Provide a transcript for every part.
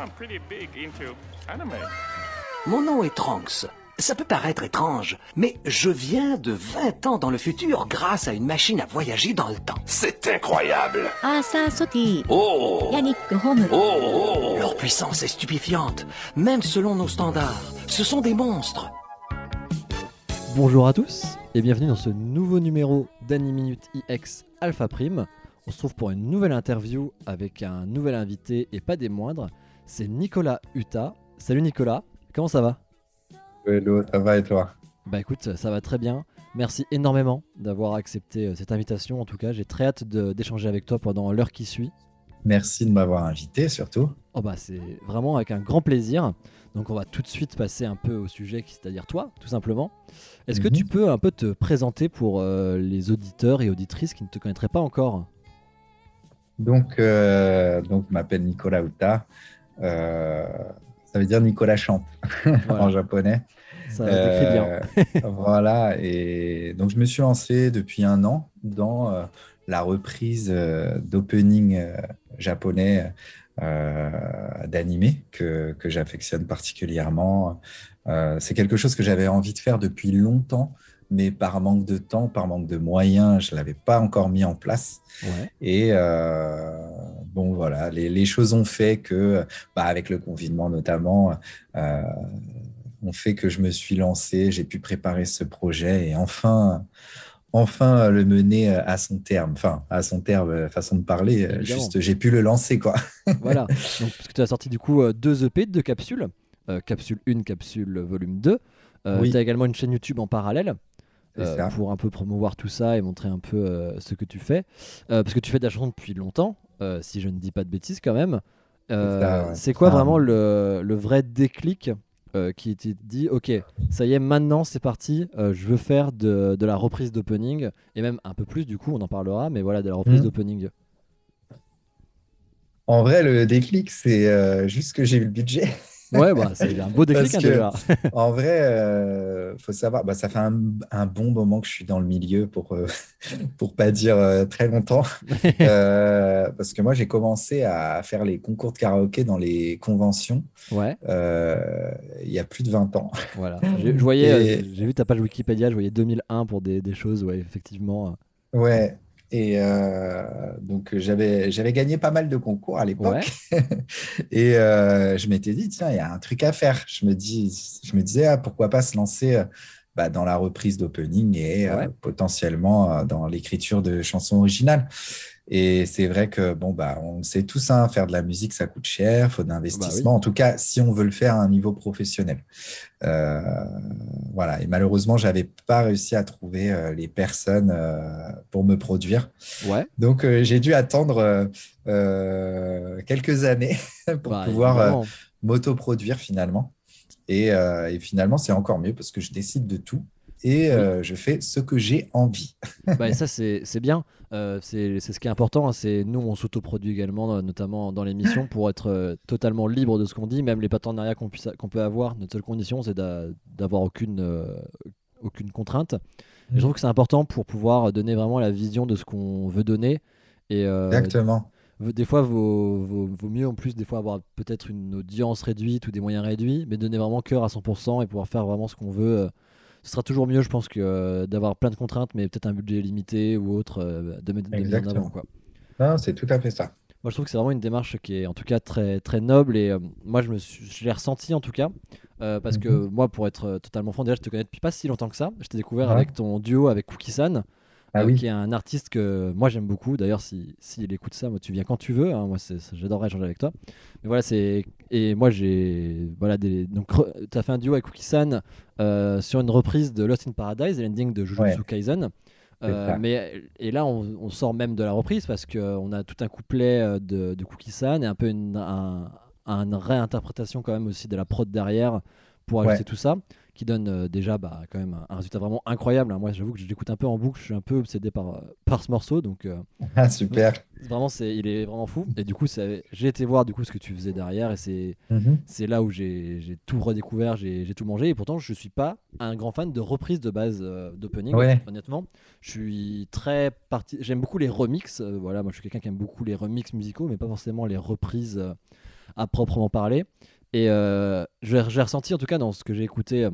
sound pretty big into anime. Mon nom est Trunks. Ça peut paraître étrange, mais je viens de 20 ans dans le futur grâce à une machine à voyager dans le temps. C'est incroyable. Asa Soti, Oh. Yannick Home. Oh, oh. Leur puissance est stupéfiante, même selon nos standards. Ce sont des monstres. Bonjour à tous et bienvenue dans ce nouveau numéro d'Animinute IX Alpha Prime. On se trouve pour une nouvelle interview avec un nouvel invité et pas des moindres. C'est Nicolas Huta. Salut Nicolas, comment ça va? Hello, ça va et toi? Bah écoute, ça va très bien. Merci énormément d'avoir accepté euh, cette invitation. En tout cas, j'ai très hâte d'échanger avec toi pendant l'heure qui suit. Merci de m'avoir invité surtout. Oh bah c'est vraiment avec un grand plaisir. Donc on va tout de suite passer un peu au sujet, c'est-à-dire toi, tout simplement. Est-ce que Mhm. tu peux un peu te présenter pour euh, les auditeurs et auditrices qui ne te connaîtraient pas encore? Donc, euh, donc je m'appelle Nicolas Uta. Euh, ça veut dire Nicolas chante Voilà. en japonais. Ça décrit bien. Euh, voilà, et donc je me suis lancé depuis un an dans euh, la reprise euh, d'opening euh, japonais euh, d'animé que, que j'affectionne particulièrement. Euh, c'est quelque chose que j'avais envie de faire depuis longtemps, mais par manque de temps, par manque de moyens, je ne l'avais pas encore mis en place. Ouais. Et euh, bon, voilà, les, les choses ont fait que, bah, avec le confinement notamment, euh, ont fait que je me suis lancé, j'ai pu préparer ce projet et enfin, enfin le mener à son terme. Enfin, à son terme, euh, façon de parler, euh, Évidemment. juste j'ai pu le lancer, quoi. voilà. Donc, parce que tu as sorti du coup euh, deux EP, deux capsules. Euh, capsule 1, capsule volume 2. Euh, Oui. Tu as également une chaîne YouTube en parallèle. Euh, pour un peu promouvoir tout ça et montrer un peu euh, ce que tu fais. Euh, parce que tu fais de la chanson depuis longtemps, euh, si je ne dis pas de bêtises quand même. Euh, C'est ça, ouais. c'est quoi Enfin, vraiment le, le vrai déclic euh, qui t'a dit ok ça y est maintenant c'est parti euh, je veux faire de, de la reprise d'opening et même un peu plus du coup on en parlera mais voilà de la reprise Mhm. d'opening En vrai, le déclic, c'est euh, juste que j'ai eu le budget. ouais bah c'est un beau déclic Parce hein, que- déjà. En vrai, euh, faut savoir, bah, ça fait un, un bon moment que je suis dans le milieu pour euh, pour pas dire euh, très longtemps, Euh, parce que moi j'ai commencé à faire les concours de karaoké dans les conventions ouais. euh, il y a plus de 20 ans. voilà. J'ai- je voyais Et- j'ai vu ta page Wikipédia je voyais 2001 pour des, des choses ouais effectivement Ouais. Et euh, donc j'avais j'avais gagné pas mal de concours à l'époque et euh, je m'étais dit tiens il y a un truc à faire. Je me dis je me disais ah, pourquoi pas se lancer euh, bah, dans la reprise d'opening et euh, potentiellement dans l'écriture de chansons originales. Et c'est vrai que bon bah on sait tous hein, faire de la musique ça coûte cher, faut de l'investissement. En tout cas si on veut le faire à un niveau professionnel. Euh, voilà. Et malheureusement j'avais pas réussi à trouver euh, les personnes euh, pour me produire. ouais Donc, j'ai dû attendre quelques années pour bah, pouvoir m'autoproduire finalement. Et, et finalement, c'est encore mieux parce que je décide de tout et euh, je fais ce que j'ai envie. bah, ça c'est bien. Euh, c'est ce qui est important hein, c'est nous on s'autoproduit également euh, notamment dans l'émission pour être euh, totalement libre de ce qu'on dit. Même les partenariats qu'on qu'on peut avoir notre seule condition c'est d'a- d'avoir aucune aucune contrainte. Et je trouve que c'est important pour pouvoir donner vraiment la vision de ce qu'on veut donner. Et Exactement. des fois vaut, vaut, vaut mieux en plus des fois avoir peut-être une audience réduite ou des moyens réduits mais donner vraiment cœur à 100% et pouvoir faire vraiment ce qu'on veut ce sera toujours mieux je pense que euh, d'avoir plein de contraintes mais peut-être un budget limité ou autre euh, de mettre de mettre en avant quoi. Non, c'est tout à fait ça. Moi je trouve que c'est vraiment une démarche qui est en tout cas très très noble et euh, moi je me suis, je l'ai ressenti en tout cas parce que Mhm. moi pour être totalement franc déjà je te connais depuis pas si longtemps que ça je t'ai découvert Ouais. avec ton duo avec Cookie-san Ah oui. qui est un artiste que moi j'aime beaucoup. D'ailleurs, si s'il écoute ça, moi tu viens quand tu veux. hein. Moi, j'adorerais échanger avec toi. Mais voilà, c'est et moi j'ai voilà des donc tu as fait un duo avec Cookie-san euh, sur une reprise de Lost in Paradise, l'ending de Jujutsu Ouais. Kaisen. Euh, mais et là on, on sort même de la reprise parce qu'on a tout un couplet euh, de, de Cookie-san et un peu une, un, une réinterprétation quand même aussi de la prod derrière pour ajouter Ouais. tout ça qui donne euh, déjà bah, quand même un, résultat vraiment incroyable. hein. Moi j'avoue que je l'écoute un peu en boucle, je suis un peu obsédé par, euh, par ce morceau donc euh, Ah, super. vraiment c'est il est vraiment fou et du coup j'ai été voir du coup ce que tu faisais derrière et c'est Mhm. c'est là où j'ai tout redécouvert, j'ai j'ai tout mangé. Et pourtant, je suis pas un grand fan de reprise de base euh, d'opening, Ouais. honnêtement. Je suis très parti. J'aime beaucoup les remixes. euh, voilà, moi, je suis quelqu'un qui aime beaucoup les remixes musicaux, mais pas forcément les reprises euh, à proprement parler. Et euh, j'ai ressenti, en tout cas, dans ce que j'ai écouté euh,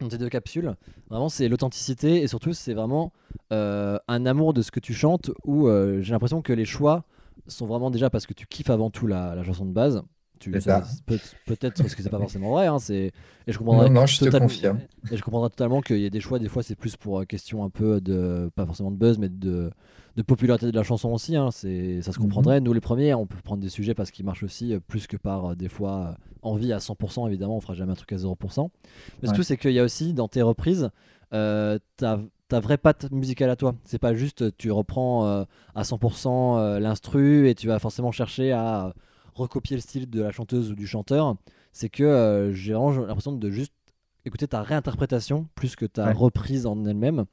dans tes deux capsules, vraiment, c'est l'authenticité et surtout, c'est vraiment euh, un amour de ce que tu chantes où euh, j'ai l'impression que les choix sont vraiment déjà parce que tu kiffes avant tout la, la chanson de base. Tu, ça- ça. peut- Peut-être parce que c'est pas forcément vrai, hein, c'est- et je Non, comprendrais non, je te confirme. et je comprendrais totalement qu'il y ait des choix, des fois c'est plus pour euh, question un peu de, pas forcément de buzz, mais de, de popularité de la chanson aussi. hein, c'est, ça se Mhm. comprendrait. Nous les premiers, on peut prendre des sujets parce qu'ils marchent aussi euh, plus que par euh, des fois euh, envie à 100%, évidemment, on fera jamais un truc à 0%. Mais surtout, Ouais. c'est qu'il y a aussi dans tes reprises, euh, ta, ta vraie patte musicale à toi. C'est pas juste tu reprends euh, à 100% euh, l'instru et tu vas forcément chercher à euh, recopier le style de la chanteuse ou du chanteur. C'est que j'ai vraiment l'impression de juste écouter ta réinterprétation plus que ta Ouais. reprise en elle-même.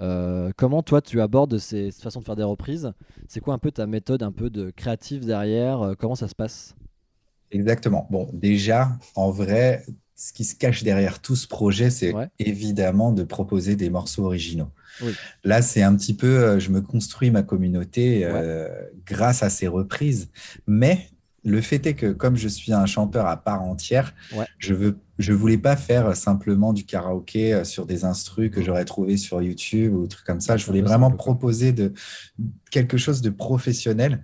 Euh, comment toi tu abordes ces façons de faire des reprises? C'est quoi un peu ta méthode un peu de créative derrière? Euh, Comment ça se passe? Exactement. Bon, déjà, en vrai, ce qui se cache derrière tout ce projet, c'est Ouais. évidemment de proposer des morceaux originaux. Oui. Là, c'est un petit peu, euh, je me construis ma communauté euh, grâce à ces reprises. Mais le fait est que, comme je suis un chanteur à part entière, Ouais. je veux, je voulais pas faire simplement du karaoké euh, sur des instrus que j'aurais trouvé sur YouTube ou trucs comme ça. Je voulais vraiment proposer de quelque chose de professionnel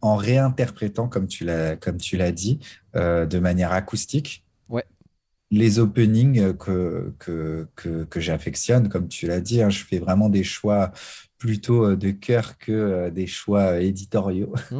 en réinterprétant, comme tu l'as, comme tu l'as dit, euh, de manière acoustique. Ouais. Les openings euh, que, que, que, que j'affectionne, comme tu l'as dit, hein, je fais vraiment des choix plutôt euh, de cœur que euh, des choix euh, éditoriaux.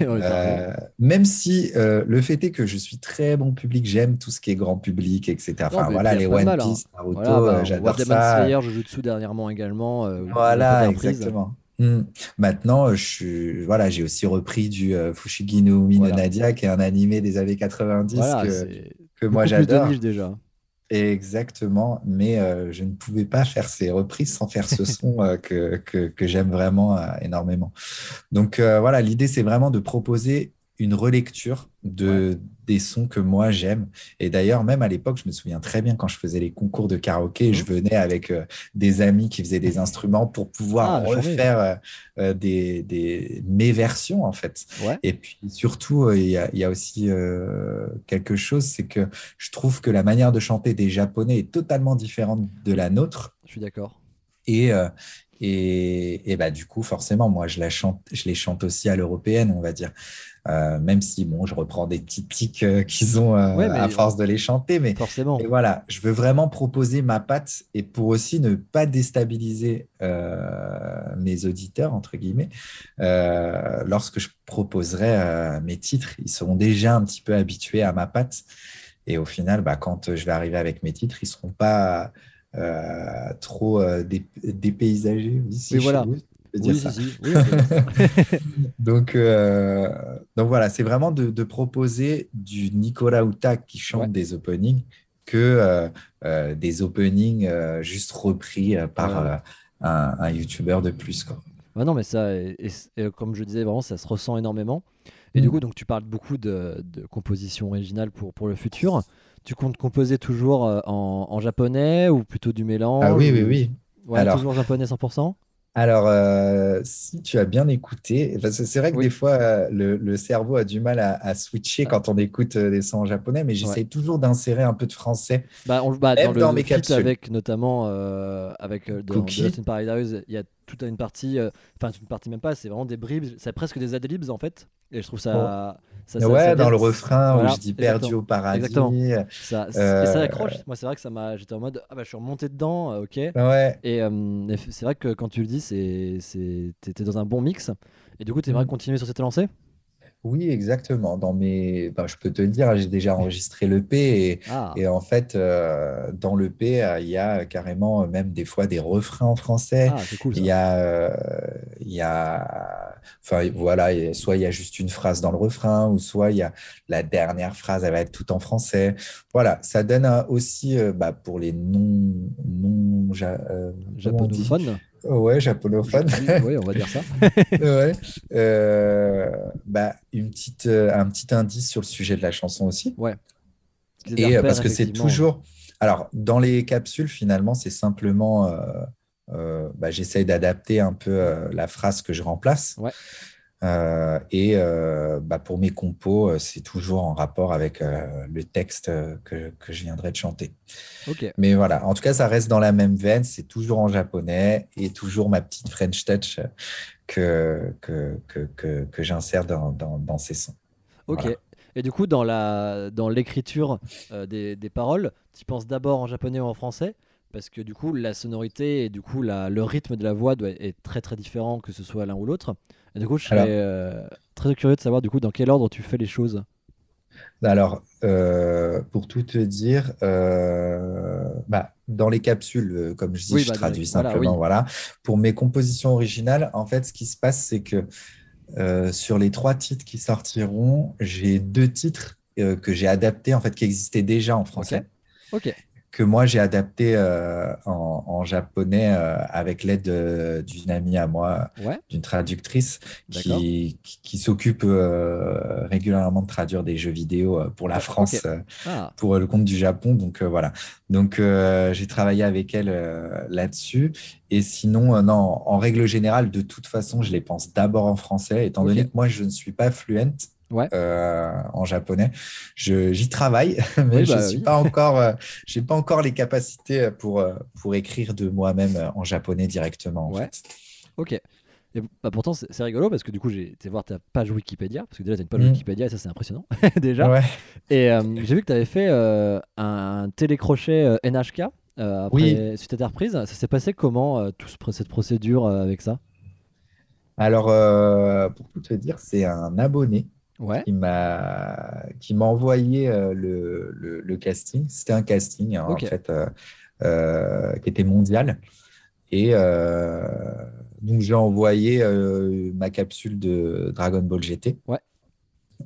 Euh, même si euh, le fait est que je suis très bon public, j'aime tout ce qui est grand public, etc. Enfin voilà, les One mal, hein. Piece, Naruto, Voilà, bah, j'adore ça. Slayer, je joue dessus dernièrement également. euh, Voilà, exactement. Hmm. Maintenant, je suis, voilà, j'ai aussi repris du Fushigi no Umi no Voilà. Nadia, qui est un animé des années 90 Voilà, que, moi j'adore. déjà. Exactement, mais euh, je ne pouvais pas faire ces reprises sans faire ce son euh, que, que, que j'aime vraiment euh, énormément. Donc euh, voilà, l'idée c'est vraiment de proposer une relecture de, des sons que moi j'aime. Et d'ailleurs, même à l'époque, je me souviens très bien quand je faisais les concours de karaoké, Mhm. je venais avec euh, des amis qui faisaient des instruments pour pouvoir Ah, refaire euh, euh, des, des, mes versions en fait. Ouais. Et puis surtout, euh, il y, y a aussi quelque chose, c'est que je trouve que la manière de chanter des Japonais est totalement différente de la nôtre. Je suis d'accord. Et, et, et bah, du coup, forcément, moi, je, la chante, je les chante aussi à l'européenne, on va dire. Euh, même si, bon, je reprends des petits tics euh, qu'ils ont euh, Ouais, à force de les chanter. Mais Forcément. et voilà, je veux vraiment proposer ma patte et pour aussi ne pas déstabiliser mes auditeurs, entre guillemets, lorsque je proposerai mes titres, ils seront déjà un petit peu habitués à ma patte. Et au final, bah, quand je vais arriver avec mes titres, ils ne seront pas euh, trop euh, dé- dépaysagés. Oui, voilà. Dire Oui, ça. si. Oui. Donc, euh, donc voilà, c'est vraiment de, de proposer du Nicolas Outa qui chante Ouais. des openings que euh, euh, des openings juste repris par Ouais, un, un YouTuber de plus. Quoi. Ouais, non, mais ça, et, et- et comme je disais, vraiment, ça se ressent énormément. Et du Mm. coup, donc, tu parles beaucoup de, de composition originale pour, pour le futur. Tu comptes composer toujours en, en japonais ou plutôt du mélange Ah oui, oui, ou- oui. Ouais, Alors- toujours japonais 100% Alors, euh, si tu as bien écouté, parce que c'est vrai que Oui. des fois, le, le cerveau a du mal à, à switcher quand on écoute euh, des sons en japonais, mais j'essaie toujours d'insérer un peu de français. Bah, on, bah, Même dans le, dans le mes capsules. avec notamment euh, avec dans Cookie. Paradise, il y a toute une partie, euh, enfin une partie même pas, c'est vraiment des bribes, c'est presque des adlibs en fait. Et je trouve ça, ça, ça- ouais, ça dans le refrain voilà, où je dis perdu au paradis. Exactement. Ça, Euh, Et ça accroche. Moi, c'est vrai que ça m'a, j'étais en mode, ah bah je suis remonté dedans, euh, ok. Ouais, Et euh, c'est vrai que quand tu le dis, c'est, c'est, t'étais dans un bon mix. Et du coup, tu aimerais Mm. continuer sur cette lancée? Oui, exactement. Dans mes... ben, je peux te le dire, j'ai déjà enregistré l'EP et, Ah, et en fait, euh, dans l'EP, euh, il y a carrément euh, même des fois des refrains en français. ah, c'est cool. Il y a, euh, il y a, enfin voilà, soit il y a juste une phrase dans le refrain, ou soit il y a la dernière phrase, elle va être tout en français. Voilà, ça donne aussi, bah, pour les non, non, ja- euh, Japonophone. Ouais, japonophones. oui, on va dire ça. ouais. Euh, bah, une petite, euh, un petit indice sur le sujet de la chanson aussi. Et repères, parce que c'est toujours. Alors, dans les capsules, finalement, c'est simplement. euh, euh, bah, J'essaye d'adapter un peu la phrase que je remplace. Ouais. Euh, et euh, bah, pour mes compos, euh, c'est toujours en rapport avec euh, le texte que, que je viendrai de chanter. Mais voilà, en tout cas, ça reste dans la même veine, c'est toujours en japonais et toujours ma petite French touch que, que, que, que, j'insère dans, dans, dans ces sons. Ok. Voilà. Et du coup, dans dans l'écriture euh, des, des paroles, tu penses d'abord en japonais ou en français? Parce que du coup, la sonorité et du coup la, le rythme de la voix doit être très très différent que ce soit l'un ou l'autre. Et du coup, je serais Alors- euh, très curieux de savoir du coup dans quel ordre tu fais les choses. Alors, euh, pour tout te dire, euh, bah, dans les capsules, comme je dis, Oui, je bah, traduis les- voilà, simplement. oui. Voilà. Pour mes compositions originales, en fait, ce qui se passe, c'est que euh, sur les trois titres qui sortiront, j'ai deux titres que j'ai adaptés, en fait, qui existaient déjà en français. Ok. Que moi j'ai adapté euh, en, en japonais euh, avec l'aide euh, d'une amie à moi, Ouais. d'une traductrice qui, qui, qui s'occupe euh, régulièrement de traduire des jeux vidéo euh, pour la Ah, France, euh, Ah. pour le compte du Japon. Donc euh, voilà. Donc euh, j'ai travaillé avec elle euh, là-dessus. Et sinon, non, en règle générale, de toute façon, je les pense d'abord en français, étant donné que moi je ne suis pas fluent. Ouais. euh, en japonais, j'y travaille, mais Oui, je bah suis oui. pas encore, euh, j'ai pas encore les capacités pour euh, pour écrire de moi-même en japonais directement. en Ouais. fait. Ok. Et bah, pourtant, c'est rigolo parce que du coup, j'ai été voir ta page Wikipédia. Parce que déjà, tu as une page Mm. Wikipédia et ça, c'est impressionnant. déjà. Ouais. Et euh, j'ai vu que tu avais fait un télécrochet NHK après, suite à ta reprise. Ça s'est passé comment, euh, tout ce cette procédure avec ça? Alors pour tout te dire, c'est un abonné Ouais. qui m'a qui m'a envoyé euh, le, le, le casting. C'était un casting hein, en fait euh, euh, qui était mondial. Et euh, donc j'ai envoyé euh, ma capsule de Dragon Ball GT. Ouais.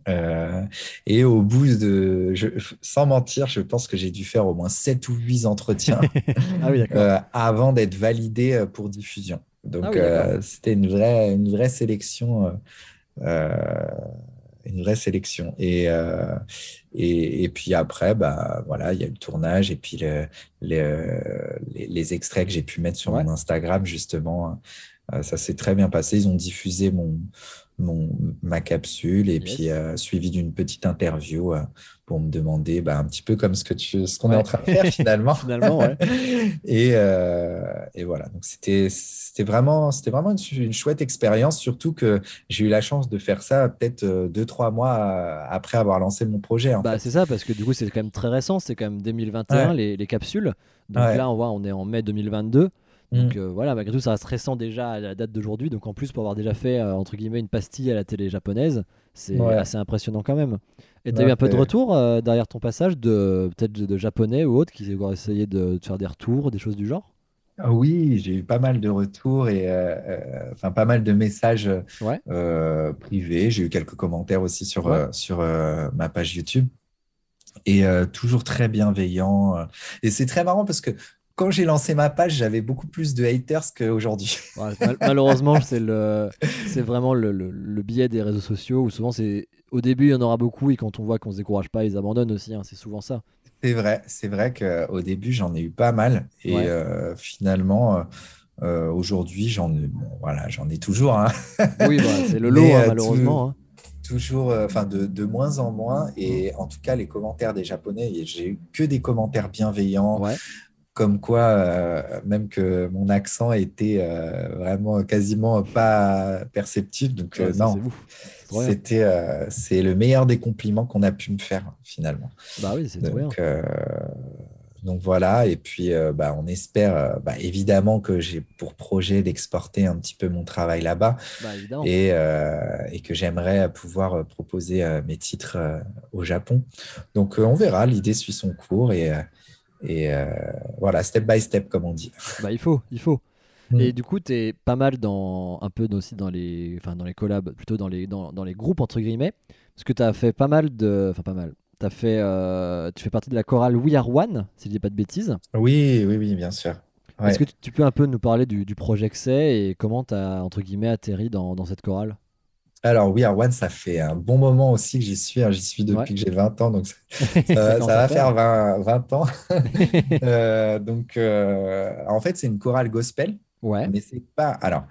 Euh, et au bout de, je- sans mentir, je pense que j'ai dû faire au moins 7 ou 8 entretiens Ah oui, euh, avant d'être validé pour diffusion. Donc, Ah oui, euh, c'était une vraie, une vraie sélection. Une vraie sélection. Et, euh, et, et puis après, bah, voilà, il y a eu le tournage et puis le- le- les, les extraits que j'ai pu mettre sur Ouais. mon Instagram, justement. euh, ça s'est très bien passé. Ils ont diffusé mon, mon, ma capsule et Yes. puis euh, suivi d'une petite interview euh, pour me demander bah, un petit peu comme ce que tu, ce qu'on Ouais. est en train de faire finalement. Finalement, ouais. et, euh, et voilà, donc c'était c'était vraiment, c'était vraiment une, une chouette expérience, surtout que j'ai eu la chance de faire ça peut-être euh, deux, trois mois après avoir lancé mon projet. en Bah, c'est ça, parce que du coup, c'est quand même très récent. C'est quand même 2021, les, les capsules. Donc là, on voit, on est en mai 2022. Donc Mm. euh, voilà, malgré tout, ça reste récent déjà à la date d'aujourd'hui. Donc en plus, pour avoir déjà fait, euh, entre guillemets, une pastille à la télé japonaise, c'est Ouais. assez impressionnant quand même. Et tu as Ouais, eu un peu de retour euh, derrière ton passage, de peut-être de, de japonais ou autres qui ont essayé de, de faire des retours, des choses du genre? Ah Oui, j'ai eu pas mal de retours et enfin pas mal de messages Ouais. privés. J'ai eu quelques commentaires aussi sur, sur ma page YouTube et euh, toujours très bienveillant. Et c'est très marrant parce que quand j'ai lancé ma page, j'avais beaucoup plus de haters qu'aujourd'hui. Ouais, mal- malheureusement, c'est vraiment le, le, le biais des réseaux sociaux où souvent c'est au début il y en aura beaucoup et quand on voit qu'on se décourage pas, ils abandonnent aussi. hein, c'est souvent ça. C'est vrai, c'est vrai qu'au début, j'en ai eu pas mal. Et Ouais. euh, finalement, euh, euh, aujourd'hui, j'en ai, bon, voilà, j'en ai toujours. hein. Oui, bah, c'est le lot Mais, hein, malheureusement. toujours, enfin de, de moins en moins. Et en tout cas, les commentaires des Japonais, j'ai eu que des commentaires bienveillants, Ouais. Comme quoi, euh, même que mon accent était euh, vraiment quasiment pas perceptible. Donc, Ouais, euh, non, c'était, c'est le meilleur des compliments qu'on a pu me faire finalement. Bah oui, c'est. Donc, donc voilà, et puis bah, on espère bah, évidemment que j'ai pour projet d'exporter un petit peu mon travail là-bas Bah et, et que j'aimerais pouvoir proposer mes titres au Japon. Donc on verra, l'idée suit son cours et, et euh, voilà, step by step comme on dit. Bah il faut, il faut. Mm. Et du coup, tu es pas mal dans un peu aussi dans les enfin dans les collabs, plutôt dans les dans, dans les groupes entre guillemets parce que tu as fait pas mal de enfin pas mal. T'as fait euh, tu fais partie de la chorale We Are One, si je dis pas de bêtises. Oui, oui, oui, bien sûr. Ouais. Est-ce que tu, tu peux un peu nous parler du, du projet que c'est et comment tu as entre guillemets atterri dans, dans cette chorale? Alors We Are One, ça fait un bon moment aussi que j'y suis. hein. J'y suis depuis Ouais. que j'ai 20 ans, donc ça, va faire 20, 20 ans. Euh, donc, euh, en fait, c'est une chorale gospel, Ouais. mais c'est pas. Alors,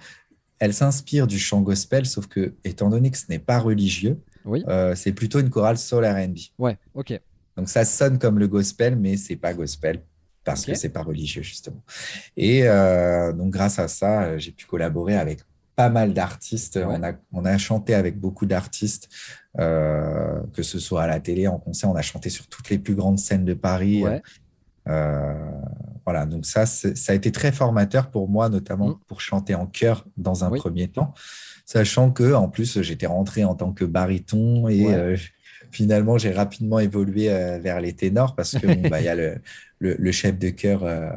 elle s'inspire du chant gospel, sauf que, étant donné que ce n'est pas religieux, Oui. euh, c'est plutôt une chorale soul R&B. Ouais, ok. Donc ça sonne comme le gospel, mais c'est pas gospel parce Ok. que c'est pas religieux justement. Et euh, donc grâce à ça, j'ai pu collaborer avec pas mal d'artistes. Ouais. On, a, on a chanté avec beaucoup d'artistes, euh, que ce soit à la télé, en concert. On a chanté sur toutes les plus grandes scènes de Paris. Ouais. Euh, voilà, donc ça, ça a été très formateur pour moi, notamment Mm. pour chanter en chœur dans un Oui. premier temps, sachant que en plus j'étais rentré en tant que baryton et Ouais. euh, finalement j'ai rapidement évolué euh, vers les ténors parce que bon, bah, il y a le, le, le chef de chœur euh,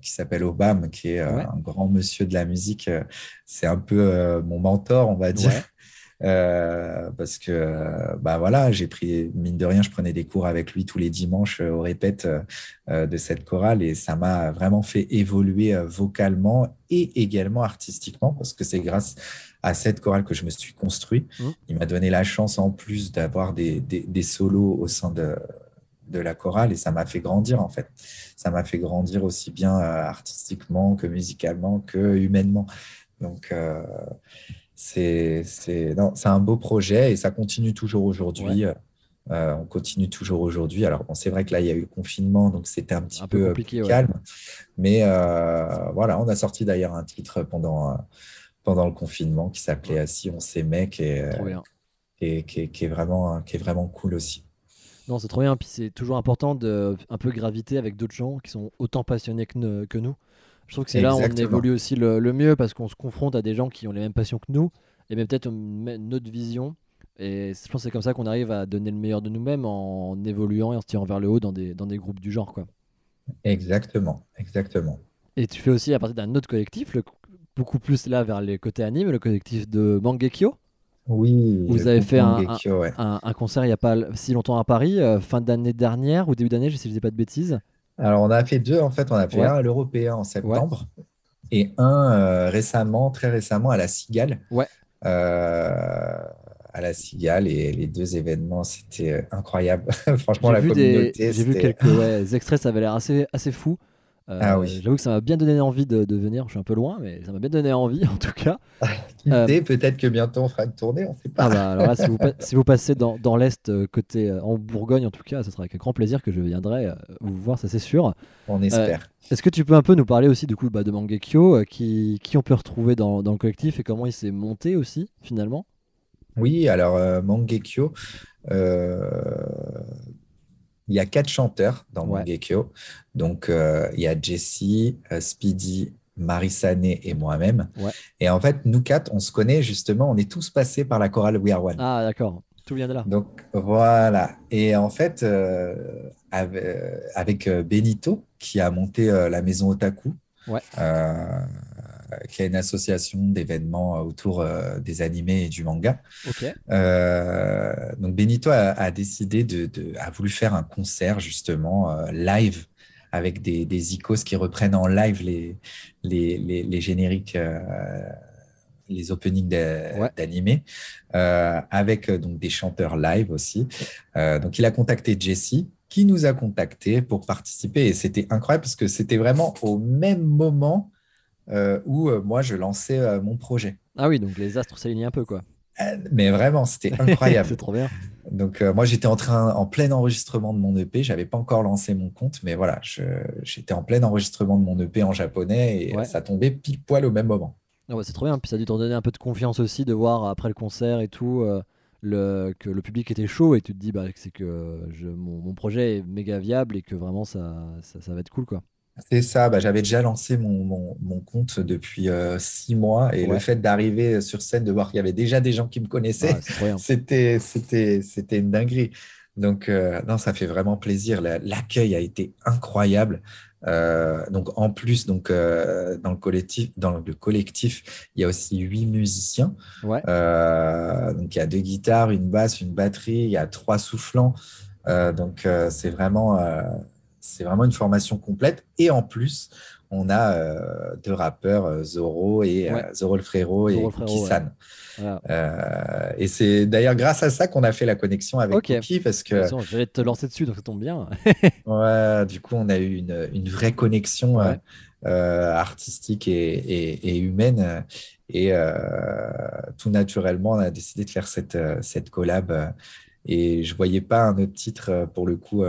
qui s'appelle Obama, qui est euh, Ouais. un grand monsieur de la musique. C'est un peu mon mentor, on va dire. Ouais. Euh, parce que bah voilà, j'ai pris mine de rien, je prenais des cours avec lui tous les dimanches euh, au répète euh, de cette chorale et ça m'a vraiment fait évoluer vocalement et également artistiquement parce que c'est grâce à cette chorale que je me suis construit. Mhm. Il m'a donné la chance en plus d'avoir des, des, des solos au sein de, de la chorale et ça m'a fait grandir en fait. Ça m'a fait grandir aussi bien euh, artistiquement que musicalement que humainement. Donc euh, c'est un beau projet et ça continue toujours aujourd'hui. Euh, on continue toujours aujourd'hui. Alors, bon, c'est vrai que là, il y a eu le confinement, donc c'était un petit Un peu euh, ouais. calme. Mais euh, voilà, on a sorti d'ailleurs un titre pendant, euh, pendant le confinement qui s'appelait Assis, on s'aimait, qui est, qui qui vraiment, qui est vraiment cool aussi. Non, c'est trop bien. Puis c'est toujours important de un peu graviter avec d'autres gens qui sont autant passionnés que, ne- que nous. Je trouve que c'est là où on évolue aussi le, le mieux parce qu'on se confronte à des gens qui ont les mêmes passions que nous et même peut-être autre vision. Et je pense que c'est comme ça qu'on arrive à donner le meilleur de nous-mêmes en évoluant et en se tirant vers le haut dans des, dans des groupes du genre. Quoi. Exactement, exactement. Et tu fais aussi à partir d'un autre collectif, le- beaucoup plus là vers les côtés anime, le collectif de Mangekyo. Oui. Vous avez fait un- Mangekyo, ouais. Un, un concert il n'y a pas si longtemps à Paris, euh, fin d'année dernière ou début d'année, si je ne dis pas de bêtises. Alors, on a fait deux, en fait. On a fait Ouais. un à l'Européen en septembre et un euh, récemment, très récemment, à la Cigale. Ouais. Euh, à la Cigale et les deux événements, c'était incroyable. Franchement, la des, communauté, j'ai vu quelques extraits, ça avait l'air assez, assez fou. Euh, Ah oui. J'avoue que ça m'a bien donné envie de, de venir. Je suis un peu loin, mais ça m'a bien donné envie en tout cas. Qui Euh, peut-être que bientôt on fera une tournée, on ne sait pas. Ah bah, alors là, si vous, pa- si vous passez dans, dans l'Est, euh, côté euh, en Bourgogne en tout cas, ce sera avec grand plaisir que je viendrai euh, vous voir, ça c'est sûr. On espère. Est-ce que tu peux un peu nous parler aussi du coup bah, de Mangekyo, qui, qui on peut retrouver dans, dans le collectif et comment il s'est monté aussi finalement? Oui, alors euh, Mangekyo, euh, il y a quatre chanteurs dans Ouais. Mangekyo. Donc, euh, il y a Jessie, euh, Speedy, Marisané et moi-même. Ouais. Et en fait, nous quatre, on se connaît justement, on est tous passés par la chorale We Are One. Ah d'accord, tout vient de là. Donc voilà. Et en fait, euh, ave- avec Benito, qui a monté euh, la maison Otaku, Ouais. Euh, qui a une association d'événements autour euh, des animés et du manga. Ok, Euh, donc Benito a, a décidé de, de- a voulu faire un concert justement euh, live avec des, des icos qui reprennent en live les, les, les, les génériques, euh, les openings Ouais. d'animés, euh, avec euh, donc des chanteurs live aussi. Euh, donc il a contacté Jessie qui nous a contactés pour participer et c'était incroyable parce que c'était vraiment au même moment euh, où euh, moi je lançais euh, mon projet. ah oui, donc les astres s'alignent un peu quoi. Euh, Mais vraiment, c'était incroyable. c'est trop bien. Donc euh, moi j'étais en train en plein enregistrement de mon EP, j'avais pas encore lancé mon compte, mais voilà, j'étais en plein enregistrement de mon EP en japonais et Ouais. ça tombait pile poil au même moment. Ah ouais, c'est trop bien, puis ça a dû te redonner un peu de confiance aussi de voir après le concert et tout euh, le, que le public était chaud et tu te dis bah, que c'est que je, mon, mon projet est méga viable et que vraiment ça, ça, ça va être cool quoi. C'est ça, bah, j'avais déjà lancé mon, mon- mon compte depuis euh, six mois et Ouais. le fait d'arriver sur scène, de voir qu'il y avait déjà des gens qui me connaissaient, Ouais, c'était, c'était, c'était une dinguerie. Donc, euh, non, ça fait vraiment plaisir. La- L'accueil a été incroyable. Euh, donc, en plus, donc, euh, dans, le collectif, dans le collectif, il y a aussi huit musiciens. Ouais. Donc, il y a deux guitares, une basse, une batterie, il y a trois soufflants. Donc, c'est vraiment, c'est vraiment une formation complète. Et en plus, on a euh, deux rappeurs, euh, Zoro et euh, Ouais. Zoro le frérot et Zoro ouais. San. Voilà. Euh, et c'est d'ailleurs grâce à ça qu'on a fait la connexion avec Ok. Cookie parce que Attention, J'allais te lancer dessus donc ça tombe bien. ouais, du coup on a eu une, une vraie connexion Ouais. euh, artistique et, et- et humaine. Et tout naturellement, on a décidé de faire cette, cette collab. Et je voyais pas un autre titre pour le coup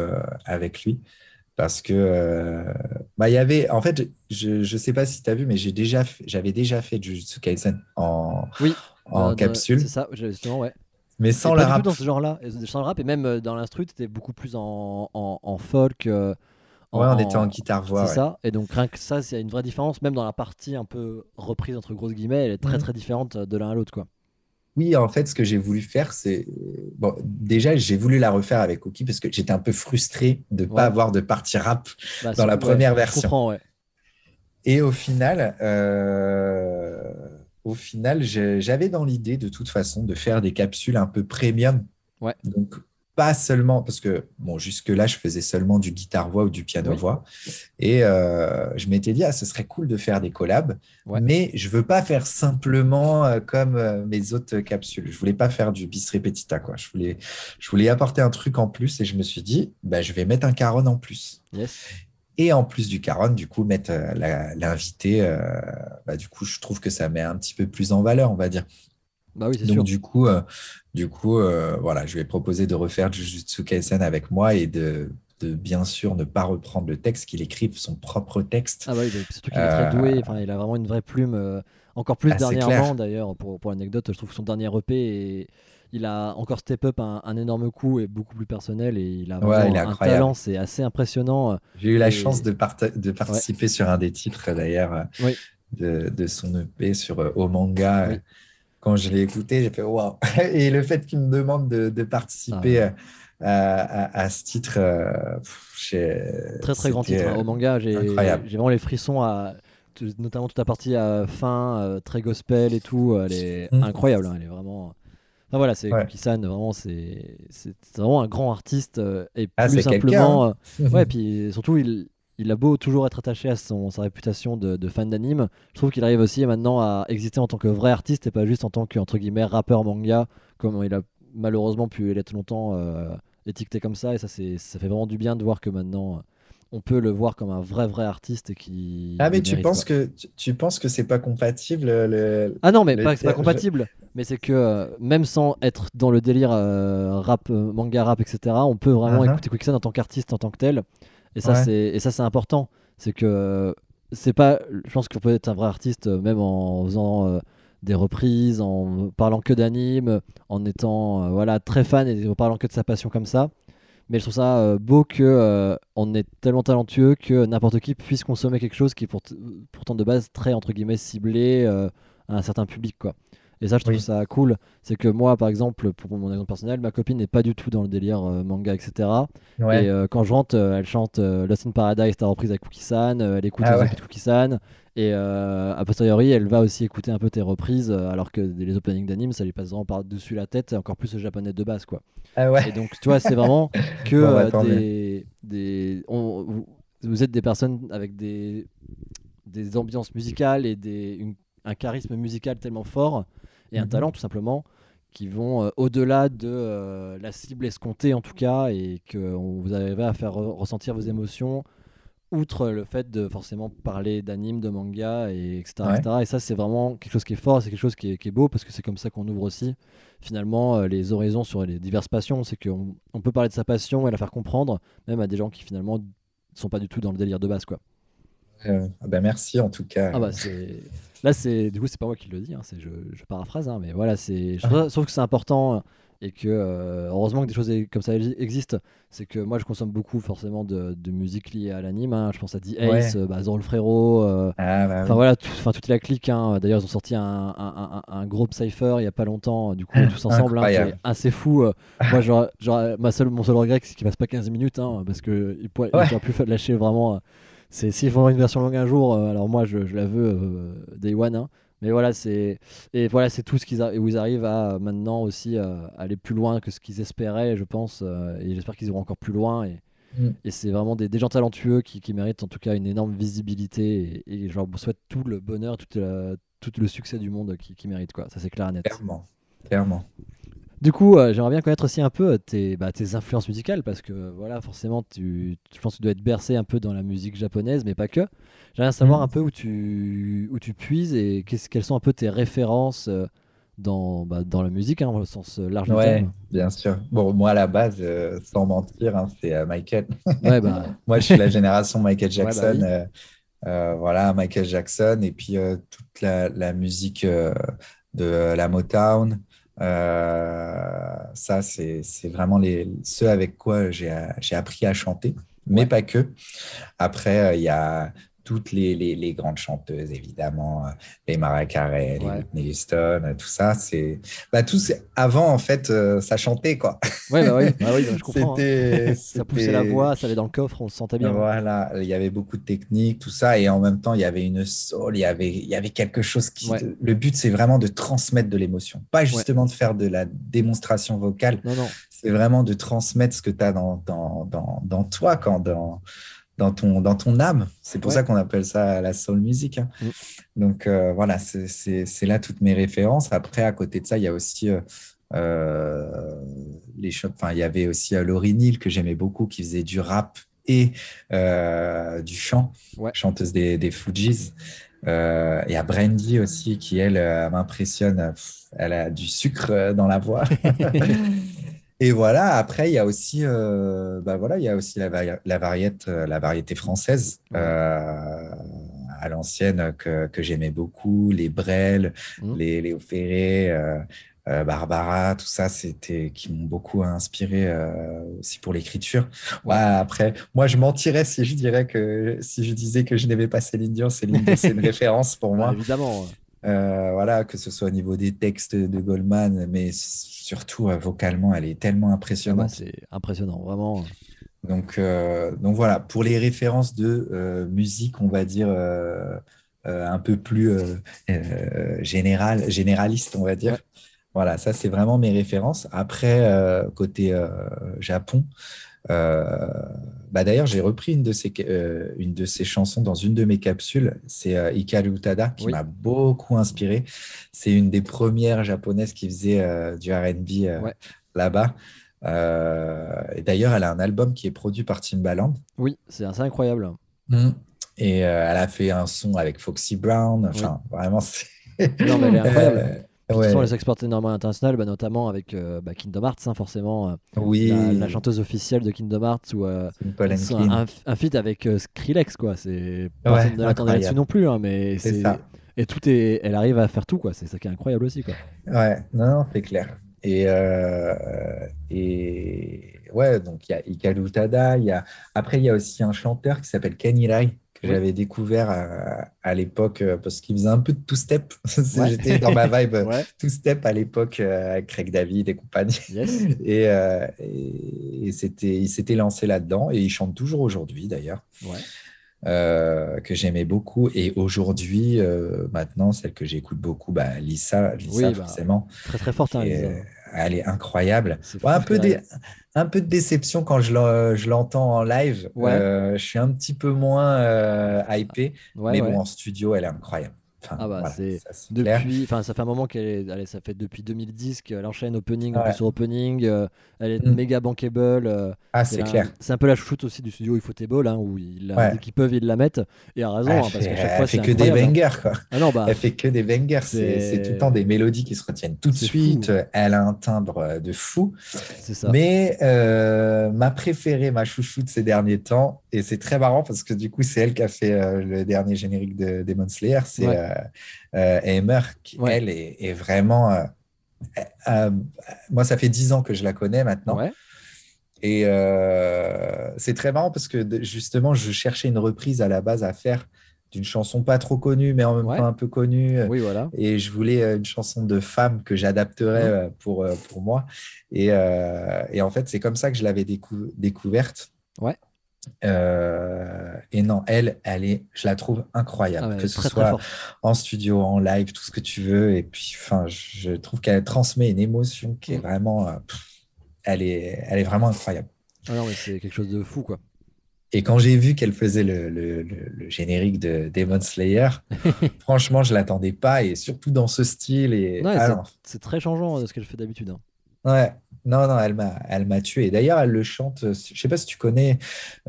avec lui. Parce que euh, bah, il y avait, en fait, je je sais pas si tu as vu, mais j'ai déjà j'avais déjà fait Jujutsu Kaisen en, Oui. en capsule, C'est ça, justement, ouais. mais sans le rap. dans ce genre-là. Et Sans le rap, et même euh, dans l'instru, t'étais beaucoup plus en, en, en folk. euh, Ouais, on était en guitare-voix. C'est ouais. ça. Et donc, rien que ça, c'est une vraie différence. Même dans la partie un peu reprise, entre grosses guillemets, elle est très Mhm. très différente de l'un à l'autre. quoi. Oui, en fait, ce que j'ai voulu faire, c'est. Bon, déjà, j'ai voulu la refaire avec Oki parce que j'étais un peu frustré de ne Ouais. pas avoir de partie rap. Bah, Dans la première version. comprends, ouais. Et au final, euh, au final, j'avais dans l'idée de toute façon de faire des capsules un peu premium. Ouais. Donc, pas seulement, parce que bon, jusque-là, je faisais seulement du guitare-voix ou du piano-voix. Et euh, je m'étais dit, ah, ce serait cool de faire des collabs, Ouais. mais je veux pas faire simplement euh, comme euh, mes autres capsules. Je voulais pas faire du bis repetita, quoi. Je voulais, je voulais apporter un truc en plus et je me suis dit, bah, je vais mettre un caron en plus. Yes. Et en plus du caron, du coup, mettre l'invité, bah, du coup, je trouve que ça met un petit peu plus en valeur, on va dire. Bah oui, Donc, sûr. du coup, euh, du coup euh, voilà, je vais proposer de refaire Jujutsu Kaisen avec moi et de, de bien sûr ne pas reprendre le texte, qu'il écrive son propre texte. Ah bah oui, surtout qu'il est très Euh, doué. Enfin, il a vraiment une vraie plume. encore plus Ah, dernièrement, d'ailleurs, pour, pour l'anecdote, je trouve que son dernier EP, est- il a encore step up un, un énorme coup et beaucoup plus personnel. Et il a Ouais, vraiment il un talent, c'est assez impressionnant. J'ai eu la Et- chance de, participer sur un des titres, d'ailleurs, Oui. de, de son EP sur euh, Au Manga. Oui. Euh, Quand je l'ai écouté, j'ai fait waouh! Et le fait qu'il me demande de, de participer Ah euh, à, à- à ce titre, euh, pff, Très très grand titre. hein. euh, Au manga, j'ai vraiment les frissons, à, tout- notamment toute la partie à fin, euh, très gospel et tout. Elle est Mm. incroyable. hein, Elle est vraiment. Enfin voilà, c'est Ouais. Vraiment, c'est c'est vraiment un grand artiste. euh, et Ah, plus simplement. hein. euh, ouais, puis surtout, il, il a beau toujours être attaché à son, sa réputation de, de fan d'anime. Je trouve qu'il arrive aussi maintenant à exister en tant que vrai artiste et pas juste en tant que, entre guillemets, rappeur manga, comme il a malheureusement pu l'être longtemps euh, étiqueté comme ça. Et ça, c'est- ça fait vraiment du bien de voir que maintenant, on peut le voir comme un vrai, vrai artiste qui. Ah, mais tu penses que tu, tu penses que c'est pas compatible le... Ah non, mais pas c'est pas compatible, mais c'est que euh, même sans être dans le délire euh, rap, manga rap, etc., on peut vraiment Uh-huh. écouter Quicksand en tant qu'artiste, en tant que tel. Et ça, Ouais. c'est et ça, c'est important. C'est que c'est pas. Je pense qu'on peut être un vrai artiste euh, même en faisant euh, des reprises, en parlant que d'anime, en étant euh, voilà très fan et en parlant que de sa passion comme ça. Mais je trouve ça euh, beau que on est tellement talentueux que n'importe qui puisse consommer quelque chose qui est pour- pourtant de base très entre guillemets ciblé à un certain public quoi. Et ça je trouve Oui. ça cool. C'est que moi par exemple pour mon exemple personnel, ma copine n'est pas du tout dans le délire euh, manga etc. Ouais. Et euh, quand je rentre, euh, elle chante Lost in Paradise, ta reprise avec Cookie-san, elle écoute Ah les ouais. De Cookie-san, et a posteriori, elle va aussi écouter un peu tes reprises, alors que les openings d'anime, ça lui passe vraiment par-dessus la tête, et encore plus le japonais de base, quoi. Ah ouais. Et donc, tu vois, c'est vraiment que Bon, bah, des, des on- vous, vous êtes des personnes avec des, des ambiances musicales et des, une- un charisme musical tellement fort, et un Mhm. talent tout simplement, qui vont euh, au-delà de euh, la cible escomptée en tout cas, et que on- vous arrivez à faire re- ressentir vos émotions, outre le fait de forcément parler d'anime, de manga, et etc. Ouais. etc. Et ça, c'est vraiment quelque chose qui est fort, c'est quelque chose qui est, qui est beau, parce que c'est comme ça qu'on ouvre aussi finalement euh, les horizons sur les diverses passions. C'est qu'on on peut parler de sa passion et la faire comprendre, même à des gens qui finalement sont pas du tout dans le délire de base. quoi. Bah merci en tout cas. Ah bah c'est là c'est du coup c'est pas moi qui le dis, hein, c'est je, je paraphrase, hein, mais voilà c'est je trouve, je trouve que c'est important et que euh, heureusement que des choses comme ça exi- existent. C'est que moi je consomme beaucoup forcément de, de musique liée à l'anime. hein. Je pense à The Ace, Ouais. euh, bah, Zoro le frérot. euh, Ah bah oui. Enfin voilà, tout- enfin toute la clique. hein. D'ailleurs, ils ont sorti un, un, un- un gros cypher il y a pas longtemps. Du coup, tous ensemble, hein, c'est assez fou. Moi, genre, genre, ma seule, mon seul regret, c'est qu'il passe pas 15 minutes, hein, parce que il pourrait, il Ouais. aurait pu lâcher vraiment. C'est s'ils font une version longue un jour, euh, alors moi, je, je la veux euh, day one. hein. Mais voilà, c'est et voilà, c'est tout ce qu'ils a- où ils arrivent à maintenant aussi euh, aller plus loin que ce qu'ils espéraient, je pense. euh, et j'espère qu'ils iront encore plus loin. Et, Mm. et c'est vraiment des, des gens talentueux qui, qui méritent en tout cas une énorme visibilité. Et, et je leur souhaite tout le bonheur, tout, la- tout le succès du monde qui, qui méritent. Quoi. Ça, c'est clair et net. Clairement. Clairement. Du coup, euh, j'aimerais bien connaître aussi un peu euh, tes, bah, tes influences musicales parce que voilà, forcément, tu, je pense que tu dois être bercé un peu dans la musique japonaise, mais pas que. J'aimerais savoir Mhm. un peu où tu, où tu puises et qu'est-ce- quelles sont un peu tes références euh, dans, bah, dans la musique, hein, au sens euh, large du Ouais, terme. bien sûr. Bon, moi, à la base, euh, sans mentir, hein, c'est euh, Michael. Ouais, bah, Moi, je suis la génération Michael Jackson. oui. euh, euh, voilà, Michael Jackson. Et puis, euh, toute la, la musique euh, de euh, la Motown. Euh, ça, c'est, vraiment les, ceux avec quoi j'ai, appris à chanter, mais Ouais. pas que. Après, euh, il y a toutes les, les, les grandes chanteuses, évidemment, euh, les Mariah Carey, les Ouais. Whitney Houston, euh, tout ça. C'est, bah, tout, avant, en fait, euh, ça chantait, quoi. ouais, bah oui, bah oui, bah, je comprends. hein. Ça poussait la voix, ça allait dans le coffre, on se sentait bien. voilà, il y avait beaucoup de techniques, tout ça, et en même temps, il y avait une soul, il y avait, il y avait quelque chose qui. Ouais. Le but, c'est vraiment de transmettre de l'émotion, pas justement de faire de la démonstration vocale, Non, non, c'est vraiment de transmettre ce que tu as dans, dans, dans, dans toi, quand, dans, dans, ton, dans ton âme. C'est pour Ouais. ça qu'on appelle ça la soul music. hein. Mm. Donc euh, voilà, c'est là toutes mes références. Après, à côté de ça, il y a aussi. euh, euh, les enfin, il y avait aussi Laurie Neal que j'aimais beaucoup, qui faisait du rap et euh, du chant, Ouais. chanteuse des, des Fujis. Euh, et à Brandy aussi, qui elle m'impressionne. Elle a du sucre dans la voix. et voilà. Après, il y a aussi, euh, bah voilà, il y a aussi la, vari- la variété, euh, la variété française euh, à l'ancienne que, que j'aimais beaucoup, les Brel, Mhm. les Léo Ferré. euh, Barbara, tout ça, c'était qui m'ont beaucoup inspiré aussi pour l'écriture. Ouais, après, moi, je mentirais si je dirais que si je disais que je n'aimais pas Céline Dion. Céline Dion, c'est une référence pour moi. Ah, évidemment. Euh, voilà, que ce soit au niveau des textes de Goldman, mais surtout euh, vocalement, elle est tellement Ah bah, impressionnante. c'est impressionnant, vraiment. Donc, euh, donc voilà, pour les références de musique, on va dire un peu plus général, généraliste, on va dire. Ouais. Voilà, ça c'est vraiment mes références. Après, côté Japon, bah d'ailleurs j'ai repris une de ces euh, une de ces chansons dans une de mes capsules. C'est euh, Hikaru Utada qui Oui. m'a beaucoup inspiré. C'est une des premières japonaises qui faisait euh, du R&B euh, Ouais. là-bas. Euh, et d'ailleurs, elle a un album qui est produit par Timbaland. Oui, c'est assez incroyable. Et euh, elle a fait un son avec Foxy Brown. Enfin, vraiment, c'est. Non, mais elle est incroyable. De toute ouais. façon, elle s'exporte énormément à l'international, bah, notamment avec euh, bah, Kingdom Hearts, hein, forcément. euh, Oui, la, la chanteuse officielle de Kingdom Hearts ou euh, un, un feat avec euh, Skrillex quoi c'est Ouais, personne ne l'attendait là-dessus non plus hein, mais C'est ça. et tout est elle arrive à faire tout quoi c'est ça qui est incroyable aussi quoi Ouais, non, non, c'est clair. Et, et ouais, donc il y a Hikaru Utada, il y a... Après, il y a aussi un chanteur qui s'appelle Kenny Rai, que Oui. j'avais découvert à, à l'époque euh, parce qu'il faisait un peu de two-step. Ouais. J'étais dans ma vibe ouais two-step à l'époque euh, avec Craig David et compagnie. yes Et, euh, et, et c'était, il s'était lancé là-dedans et il chante toujours aujourd'hui d'ailleurs, ouais euh, que j'aimais beaucoup. Et aujourd'hui, euh, maintenant, celle que j'écoute beaucoup, bah, Lisa, Lisa Oui, bah, forcément, très très forte hein, Lisa. Elle est incroyable. Ouais, un, peu un de déception quand je l'en- je l'entends en live. Ouais. Euh, je suis un petit peu moins euh, hypé, mais bon, en studio, elle est incroyable. Enfin, Ah bah, voilà, c'est depuis enfin ça fait un moment qu'elle est allez, ça fait depuis 2010 qu'elle enchaîne opening en Ouais. plus sur opening euh, elle est Mm. méga bankable euh, Ah, c'est c'est la- clair. c'est un peu la chouchoute aussi du studio Ufotable hein, où ils, la- Ouais. qu'ils peuvent ils la mettent et à raison Elle hein, parce fait, qu'à chaque fois c'est que des hein. bangers, quoi. ah non bah Elle fait que des bangers. C'est tout le temps des mélodies qui se retiennent tout de suite. fou. Elle a un timbre euh, de fou. c'est ça Mais euh, ma préférée, ma chouchou de ces derniers temps, et c'est très marrant parce que du coup, c'est elle qui a fait le dernier générique de Demon Slayer, c'est Ouais. Euh, euh, Aimer, qui, Ouais. elle, est, est vraiment. euh, euh, moi, ça fait dix ans que je la connais maintenant. ouais Et euh, c'est très marrant parce que justement, je cherchais une reprise à la base à faire d'une chanson pas trop connue, mais en même Ouais. temps un peu connue. oui voilà Et je voulais euh, une chanson de femme que j'adapterais euh, pour, euh, pour moi. Et, euh, et en fait, c'est comme ça que je l'avais décou- découverte. Ouais. Euh, et non, elle, elle est, je la trouve incroyable, Ah ouais, que ce très soit en studio, en live, tout ce que tu veux. Et puis, enfin, je trouve qu'elle transmet une émotion qui est Mhm. vraiment, euh, elle est, elle est vraiment incroyable. ah c'est quelque chose de fou quoi Et quand j'ai vu qu'elle faisait le, le- le- le générique de Demon Slayer, franchement, je l'attendais pas, et surtout dans ce style. Et Ouais, ah c'est- très changeant de ce qu'elle fait d'habitude hein. Ouais. Non, non, elle m'a, elle m'a tué. D'ailleurs, elle le chante. euh, Je sais pas si tu connais.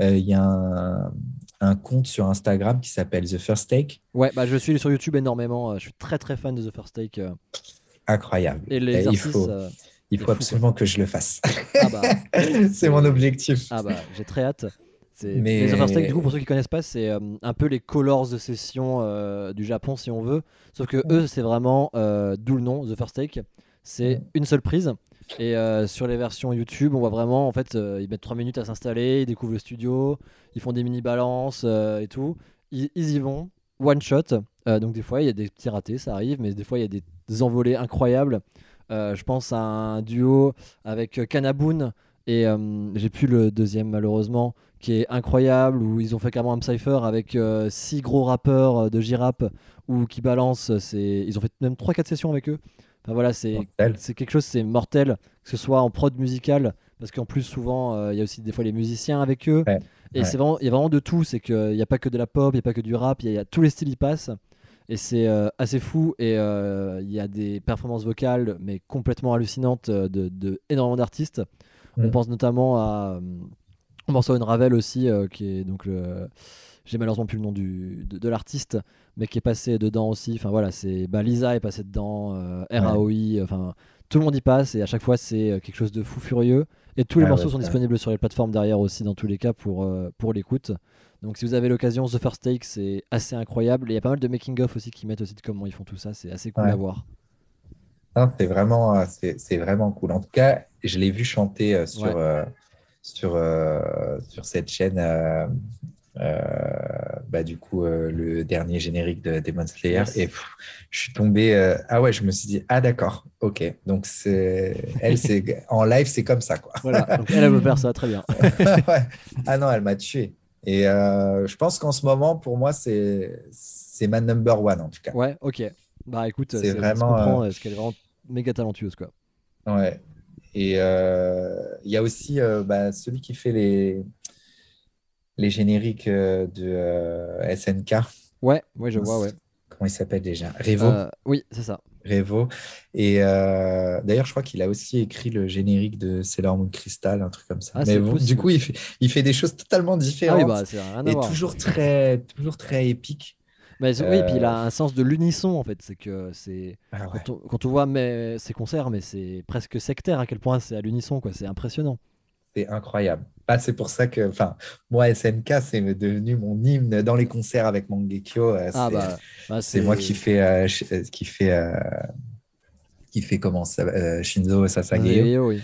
euh, Il y a un, un compte sur Instagram qui s'appelle The First Take. Ouais, bah je suis sur YouTube énormément. euh, Je suis très très fan de The First Take. Incroyable. Et il faut, euh, il c'est faut fou, absolument que je le fasse. Ah bah, c'est mon objectif. ah bah j'ai très hâte. Mais- Les The First Take, du coup, pour ceux qui connaissent pas, c'est euh, un peu les colors de session euh, du Japon, si on veut. Sauf que eux, c'est vraiment, euh, d'où le nom, The First Take. C'est une seule prise. Et euh, sur les versions YouTube, on voit vraiment, en fait, euh, ils mettent 3 minutes à s'installer, ils découvrent le studio, ils font des mini balances euh, et tout. Ils, y vont, one shot. Donc des fois, il y a des petits ratés, ça arrive, mais des fois, il y a des, envolées incroyables. Je pense à un duo avec Kanabun et j'ai plus le deuxième malheureusement qui est incroyable où ils ont fait carrément un cypher avec euh, six gros rappeurs de J-rap ou qui balancent ils ont fait même 3 4 sessions avec eux enfin voilà c'est quelque chose c'est mortel que ce soit en prod musical parce qu'en plus souvent euh, il y a aussi des fois les musiciens avec eux Ouais, et ouais. c'est vraiment il y a vraiment de tout c'est qu'il n'y a pas que de la pop il n'y a pas que du rap il y, a- il y a tous les styles y passent et c'est euh, assez fou et euh, il y a des performances vocales mais complètement hallucinantes de, de énormément d'artistes on Mm. pense notamment à euh, un morceau de Ravel aussi qui est donc le j'ai malheureusement plus le nom du, de, de l'artiste mais qui est passé dedans aussi. Enfin voilà c'est bah, Lisa est passée dedans euh, RAOI enfin tout le monde y passe et à chaque fois c'est euh, quelque chose de fou furieux. Et tous les Ah morceaux ouais, sont disponibles sur les plateformes derrière aussi dans tous les cas pour, euh, pour l'écoute. Donc si vous avez l'occasion The First Take c'est assez incroyable. Et il y a pas mal de making of aussi qui mettent aussi de comment ils font tout ça. C'est assez cool à voir. Non, c'est vraiment, c'est, vraiment cool. En tout cas, je l'ai vu chanter sur, euh, sur, euh, sur cette chaîne. Euh, euh, bah, du coup, euh, le dernier générique de Demon Slayer. Yes. Et pff, je suis tombé. euh, ah ouais, je me suis dit, ah d'accord, ok. Donc, c'est, elle, c'est, en live, c'est comme ça, quoi. voilà donc elle elle veut faire ça très bien Ouais. Ah non, elle m'a tué. Et euh, je pense qu'en ce moment, pour moi, c'est, ma number one, en tout cas. Ouais, ok. Bah écoute, C'est vraiment. comprends, parce qu'elle est vraiment méga talentueuse, quoi. Ouais. Et euh, il y a aussi euh, bah, celui qui fait les, les génériques euh, de euh, SNK. Ouais, ouais, je vois, ouais. Comment il s'appelle déjà? Revo. Euh, oui, c'est ça. Revo. Et euh, d'ailleurs, je crois qu'il a aussi écrit le générique de Sailor Moon Crystal, un truc comme ça. Ah, Mais bon, du coup, il fait, il fait des choses totalement Ah différentes oui, bah c'est rien à et toujours très, toujours très épiques. Mais Oui, Euh, puis il a un sens de l'unisson, en fait. C'est que c'est. Ah ouais. Quand, on, quand on voit mais, ses concerts, mais c'est presque sectaire à quel point c'est à l'unisson, quoi. C'est impressionnant. C'est incroyable. Bah, c'est pour ça que, enfin, moi, SNK, c'est devenu mon hymne dans les concerts avec Mangekyo. euh, Ah c'est- bah, bah, moi qui fais, euh, euh, qui fait, euh, qui fait comment ça, euh, Shinzo Sasageyo. Oui, oui.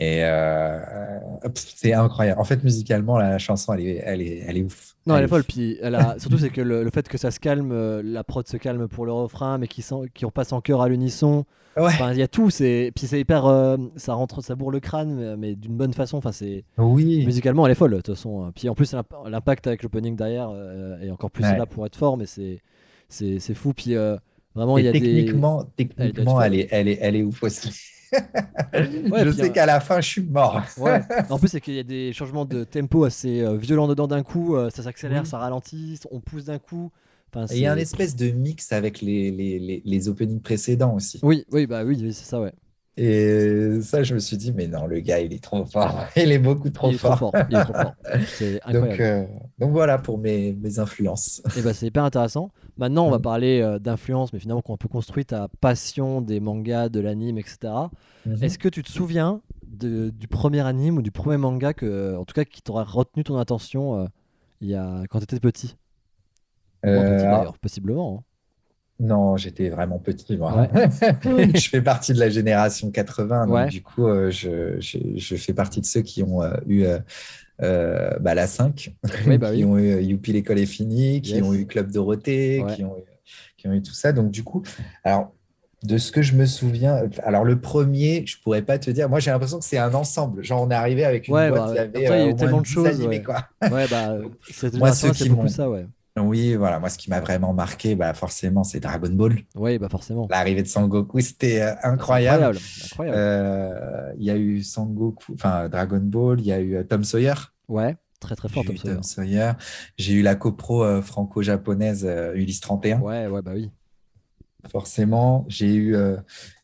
Et euh, euh, c'est incroyable. En fait, musicalement, la chanson, elle est, elle est, elle est ouf. Non, elle est folle. Puis elle a... surtout, c'est que le, le fait que ça se calme, euh, la prod se calme pour le refrain, mais qui, qui repasse en chœur à l'unisson. Ouais. Enfin, il y a tout. C'est puis c'est hyper. euh, ça rentre, ça bourre le crâne, mais, mais d'une bonne façon. Enfin, c'est Oui. musicalement, elle est folle de toute façon. Puis en plus, l'imp- l'impact avec l'opening derrière euh, est encore plus Ouais. là pour être fort, mais c'est fou. Puis vraiment, Et il y a des. techniquement, techniquement, Elle est, elle est, elle est ouf aussi. Ouais, je sais qu'à la fin, je suis mort. Ouais. En plus, c'est qu'il y a des changements de tempo assez euh, violents dedans d'un coup. euh, ça s'accélère, ça ralentit, on pousse d'un coup. Enfin, Et il y a un espèce de mix avec les, les, les, les openings précédents aussi. Oui, oui, bah oui, c'est ça, ouais. Et ça, je me suis dit, mais non, le gars, il est trop fort. Il est beaucoup trop il est trop fort. Il est trop fort. C'est incroyable. Donc, euh, donc voilà pour mes, mes influences. Et bah, c'est hyper intéressant. Maintenant, on va Mm. parler euh, d'influence, mais finalement, qu'on peut construire ta passion des mangas, de l'anime, etc. Mhm. Est-ce que tu te souviens de- du premier anime ou du premier manga que, en tout cas, qui t'aura retenu ton attention euh, il y a, quand tu étais petit moins Euh, petit, d'ailleurs, possiblement. hein. Non, j'étais vraiment petit, moi. je fais partie de la génération 80, donc Ouais. du coup, euh, je, je, je fais partie de ceux qui ont euh, eu euh, bah, la 5, Oui, bah qui oui. ont eu Youpi, l'école est finie, qui Yes. ont eu Club Dorothée, Ouais. qui, ont eu, qui ont eu tout ça. Donc, du coup, alors, de ce que je me souviens, alors le premier, je pourrais pas te dire. Moi, j'ai l'impression que c'est un ensemble. Genre, on est arrivé avec une Ouais, boîte bah, qui après, avait il y a eu tellement de 10 choses, animés, ouais. quoi. Ouais, bah, cette Moi, ceux qui m'ont- ça, ouais. Oui, voilà. Moi, ce qui m'a vraiment marqué, bah, forcément, c'est Dragon Ball. Oui, bah forcément. L'arrivée de Sangoku, c'était euh, incroyable. Incroyable. incroyable. Euh, Il y a eu Sangoku, enfin Dragon Ball, il y a eu euh, Tom Sawyer. Ouais, très très fort, Tom Sawyer. Tom Sawyer. J'ai eu la copro euh, franco-japonaise Ulysse 31. Ouais, ouais, bah oui. Forcément. J'ai eu, euh,